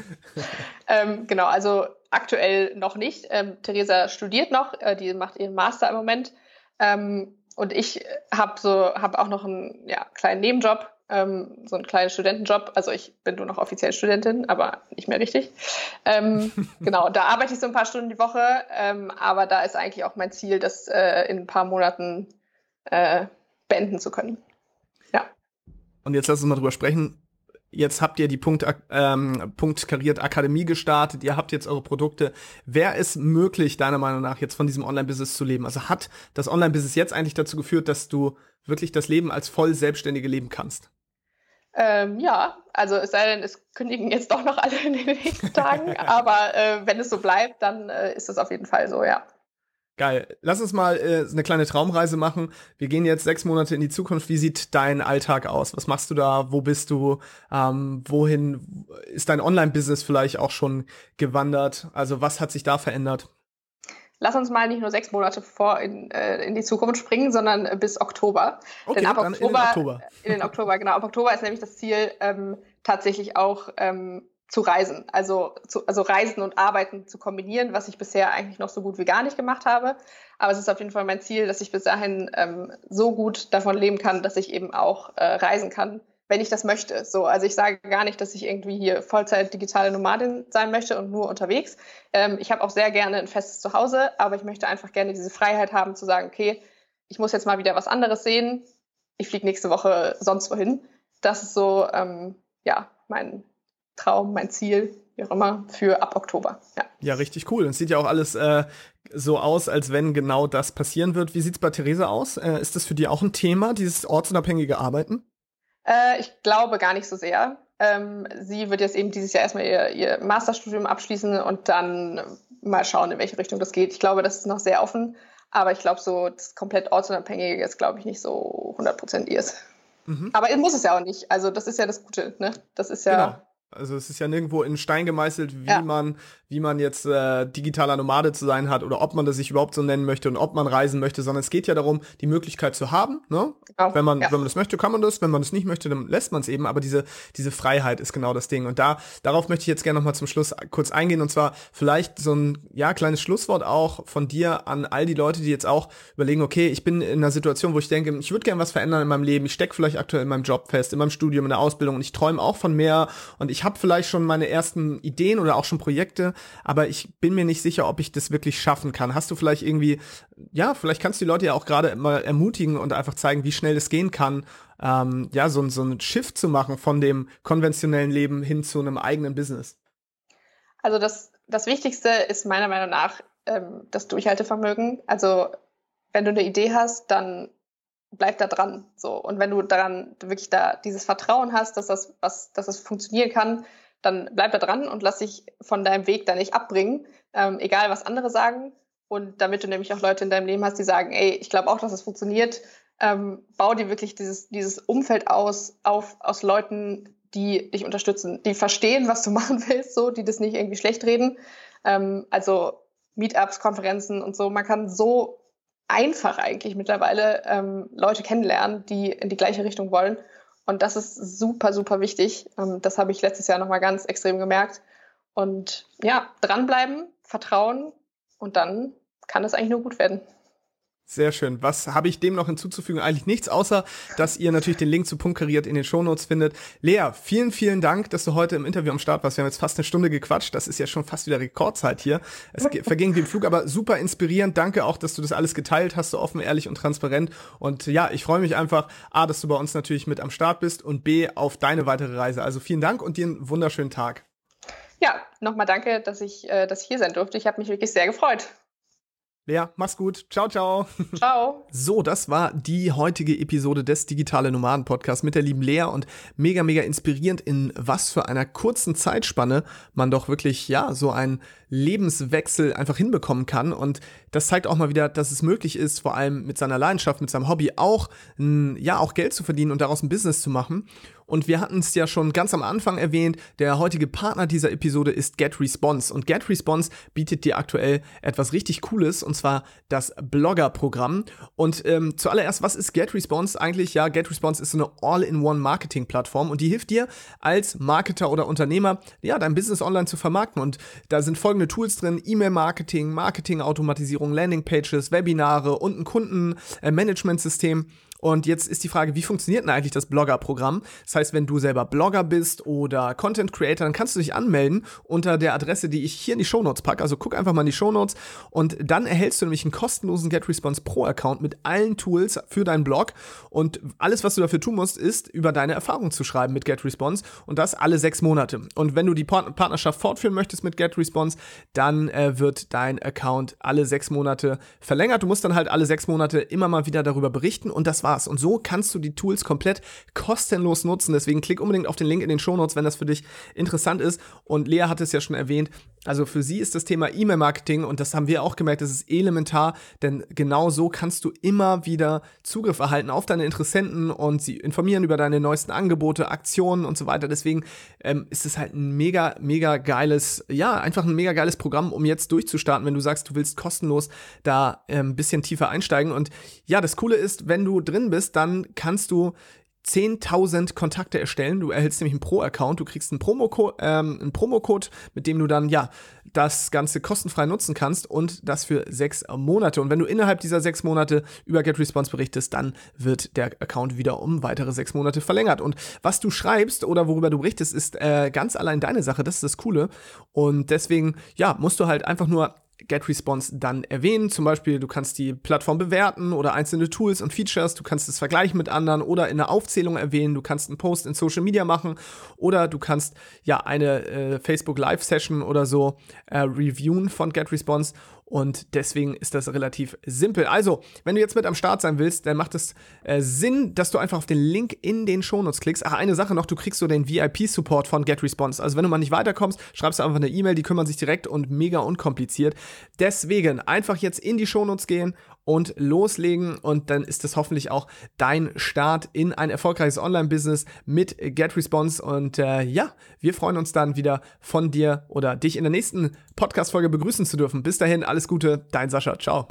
Ähm, genau, also aktuell noch nicht. Ähm, Theresa studiert noch, äh, die macht ihren Master im Moment. Ähm, und ich habe so, habe auch noch einen ja, kleinen Nebenjob, ähm, so einen kleinen Studentenjob. Also ich bin nur noch offiziell Studentin, aber nicht mehr richtig. Ähm, <laughs> genau, da arbeite ich so ein paar Stunden die Woche, ähm, aber da ist eigentlich auch mein Ziel, das äh, in ein paar Monaten äh, beenden zu können. Ja. Und jetzt lass uns mal drüber sprechen. Jetzt habt ihr die Punkt, ähm, Punkt kariert Akademie gestartet, ihr habt jetzt eure Produkte. Wäre es möglich, deiner Meinung nach, jetzt von diesem Online-Business zu leben? Also hat das Online-Business jetzt eigentlich dazu geführt, dass du wirklich das Leben als voll Selbstständige leben kannst? Ähm, ja, also es sei denn, es kündigen jetzt doch noch alle in den nächsten Tagen, <laughs> aber äh, wenn es so bleibt, dann äh, ist es auf jeden Fall so, ja. Geil. Lass uns mal äh, eine kleine Traumreise machen. Wir gehen jetzt sechs Monate in die Zukunft. Wie sieht dein Alltag aus? Was machst du da? Wo bist du? Ähm, wohin ist dein Online-Business vielleicht auch schon gewandert? Also was hat sich da verändert? Lass uns mal nicht nur sechs Monate vor in, äh, in die Zukunft springen, sondern bis Oktober. Okay, Denn ab Oktober, in den Oktober. In den Oktober, genau. Ab Oktober ist nämlich das Ziel, ähm, tatsächlich auch ähm, zu reisen, also, zu, also Reisen und Arbeiten zu kombinieren, was ich bisher eigentlich noch so gut wie gar nicht gemacht habe. Aber es ist auf jeden Fall mein Ziel, dass ich bis dahin ähm, so gut davon leben kann, dass ich eben auch äh, reisen kann, wenn ich das möchte. So, also ich sage gar nicht, dass ich irgendwie hier Vollzeit digitale Nomadin sein möchte und nur unterwegs. Ähm, ich habe auch sehr gerne ein festes Zuhause, aber ich möchte einfach gerne diese Freiheit haben zu sagen, okay, ich muss jetzt mal wieder was anderes sehen. Ich fliege nächste Woche sonst wohin. Das ist so, ähm, ja, mein Traum, mein Ziel, wie auch immer, für ab Oktober. Ja, ja richtig cool. Es sieht ja auch alles äh, so aus, als wenn genau das passieren wird. Wie sieht es bei Theresa aus? Äh, ist das für dich auch ein Thema, dieses ortsunabhängige Arbeiten? Äh, ich glaube gar nicht so sehr. Ähm, sie wird jetzt eben dieses Jahr erstmal ihr, ihr Masterstudium abschließen und dann mal schauen, in welche Richtung das geht. Ich glaube, das ist noch sehr offen, aber ich glaube, so das komplett ortsunabhängige ist, glaube ich, nicht so 100% ihrs. Mhm. Aber muss es ja auch nicht. Also das ist ja das Gute. Ne? Das ist ja. Genau. Also es ist ja nirgendwo in Stein gemeißelt, wie ja. man, wie man jetzt äh, digitaler Nomade zu sein hat oder ob man das sich überhaupt so nennen möchte und ob man reisen möchte, sondern es geht ja darum, die Möglichkeit zu haben. Ne? Genau. Wenn man, ja. wenn man das möchte, kann man das. Wenn man das nicht möchte, dann lässt man es eben. Aber diese diese Freiheit ist genau das Ding. Und da darauf möchte ich jetzt gerne noch mal zum Schluss kurz eingehen und zwar vielleicht so ein ja kleines Schlusswort auch von dir an all die Leute, die jetzt auch überlegen, okay, ich bin in einer Situation, wo ich denke, ich würde gerne was verändern in meinem Leben. Ich stecke vielleicht aktuell in meinem Job fest, in meinem Studium, in der Ausbildung und ich träume auch von mehr und ich habe vielleicht schon meine ersten Ideen oder auch schon Projekte, aber ich bin mir nicht sicher, ob ich das wirklich schaffen kann. Hast du vielleicht irgendwie, ja, vielleicht kannst du die Leute ja auch gerade mal ermutigen und einfach zeigen, wie schnell es gehen kann, ähm, ja, so, so ein Shift zu machen von dem konventionellen Leben hin zu einem eigenen Business. Also das, das Wichtigste ist meiner Meinung nach ähm, das Durchhaltevermögen. Also wenn du eine Idee hast, dann bleib da dran. So. Und wenn du daran wirklich da dieses Vertrauen hast, dass das, was, dass das funktionieren kann, dann bleib da dran und lass dich von deinem Weg da nicht abbringen, ähm, egal was andere sagen. Und damit du nämlich auch Leute in deinem Leben hast, die sagen, ey, ich glaube auch, dass es das funktioniert, ähm, bau dir wirklich dieses, dieses Umfeld aus, auf, aus Leuten, die dich unterstützen, die verstehen, was du <laughs> machen willst, so, die das nicht irgendwie schlecht reden. Ähm, also Meetups, Konferenzen und so. Man kann so einfach eigentlich mittlerweile ähm, Leute kennenlernen, die in die gleiche Richtung wollen. Und das ist super, super wichtig. Ähm, das habe ich letztes Jahr nochmal ganz extrem gemerkt. Und ja, dranbleiben, vertrauen und dann kann es eigentlich nur gut werden. Sehr schön. Was habe ich dem noch hinzuzufügen? Eigentlich nichts, außer dass ihr natürlich den Link zu Punkt kariert in den Shownotes findet. Lea, vielen, vielen Dank, dass du heute im Interview am Start warst. Wir haben jetzt fast eine Stunde gequatscht. Das ist ja schon fast wieder Rekordzeit hier. Es <laughs> verging wie im Flug, aber super inspirierend. Danke auch, dass du das alles geteilt hast, so offen, ehrlich und transparent. Und ja, ich freue mich einfach, A, dass du bei uns natürlich mit am Start bist und B, auf deine weitere Reise. Also vielen Dank und dir einen wunderschönen Tag. Ja, nochmal danke, dass ich, äh, dass ich hier sein durfte. Ich habe mich wirklich sehr gefreut. Lea, mach's gut. Ciao, ciao. Ciao. So, das war die heutige Episode des Digitale Nomaden Podcasts mit der lieben Lea und mega, mega inspirierend, in was für einer kurzen Zeitspanne man doch wirklich, ja, so einen Lebenswechsel einfach hinbekommen kann. Und das zeigt auch mal wieder, dass es möglich ist, vor allem mit seiner Leidenschaft, mit seinem Hobby auch, ja, auch Geld zu verdienen und daraus ein Business zu machen. Und wir hatten es ja schon ganz am Anfang erwähnt, der heutige Partner dieser Episode ist GetResponse. Und GetResponse bietet dir aktuell etwas richtig Cooles, und zwar das Blogger-Programm. Und ähm, zuallererst, was ist GetResponse eigentlich? Ja, GetResponse ist so eine All-in-One-Marketing-Plattform und die hilft dir als Marketer oder Unternehmer, ja, dein Business online zu vermarkten. Und da sind folgende Tools drin: E-Mail-Marketing, Marketing-Automatisierung, Landing-Pages, Webinare und ein Kundenmanagementsystem. Und jetzt ist die Frage, wie funktioniert denn eigentlich das Blogger-Programm? Das heißt, wenn du selber Blogger bist oder Content Creator, dann kannst du dich anmelden unter der Adresse, die ich hier in die Shownotes packe. Also guck einfach mal in die Shownotes und dann erhältst du nämlich einen kostenlosen GetResponse Pro Account mit allen Tools für deinen Blog. Und alles, was du dafür tun musst, ist, über deine Erfahrungen zu schreiben mit GetResponse und das alle sechs Monate. Und wenn du die Partnerschaft fortführen möchtest mit GetResponse, dann äh, wird dein Account alle sechs Monate verlängert. Du musst dann halt alle sechs Monate immer mal wieder darüber berichten und das war Spaß. Und so kannst du die Tools komplett kostenlos nutzen. Deswegen klick unbedingt auf den Link in den Shownotes, wenn das für dich interessant ist. Und Lea hat es ja schon erwähnt. Also für sie ist das Thema E-Mail-Marketing und das haben wir auch gemerkt, das ist elementar, denn genau so kannst du immer wieder Zugriff erhalten auf deine Interessenten und sie informieren über deine neuesten Angebote, Aktionen und so weiter. Deswegen ähm, ist es halt ein mega, mega geiles, ja, einfach ein mega geiles Programm, um jetzt durchzustarten, wenn du sagst, du willst kostenlos da ein ähm, bisschen tiefer einsteigen. Und ja, das Coole ist, wenn du drin bist, dann kannst du 10.000 Kontakte erstellen. Du erhältst nämlich einen Pro-Account. Du kriegst einen Promocode, ähm, einen Promocode, mit dem du dann ja das Ganze kostenfrei nutzen kannst und das für sechs Monate. Und wenn du innerhalb dieser sechs Monate über GetResponse berichtest, dann wird der Account wieder um weitere sechs Monate verlängert. Und was du schreibst oder worüber du berichtest, ist äh, ganz allein deine Sache. Das ist das Coole. Und deswegen, ja, musst du halt einfach nur GetResponse dann erwähnen. Zum Beispiel, du kannst die Plattform bewerten oder einzelne Tools und Features, du kannst es vergleichen mit anderen oder in der Aufzählung erwähnen, du kannst einen Post in Social Media machen oder du kannst ja eine äh, Facebook Live Session oder so äh, reviewen von GetResponse und deswegen ist das relativ simpel. Also, wenn du jetzt mit am Start sein willst, dann macht es äh, Sinn, dass du einfach auf den Link in den Shownotes klickst. Ach, eine Sache noch, du kriegst so den VIP-Support von GetResponse. Also, wenn du mal nicht weiterkommst, schreibst du einfach eine E-Mail, die kümmern sich direkt und mega unkompliziert. Deswegen einfach jetzt in die Shownotes gehen und loslegen und dann ist das hoffentlich auch dein Start in ein erfolgreiches Online-Business mit GetResponse und äh, ja, wir freuen uns dann wieder von dir oder dich in der nächsten Podcast-Folge begrüßen zu dürfen. Bis dahin, alles Gute, dein Sascha, ciao.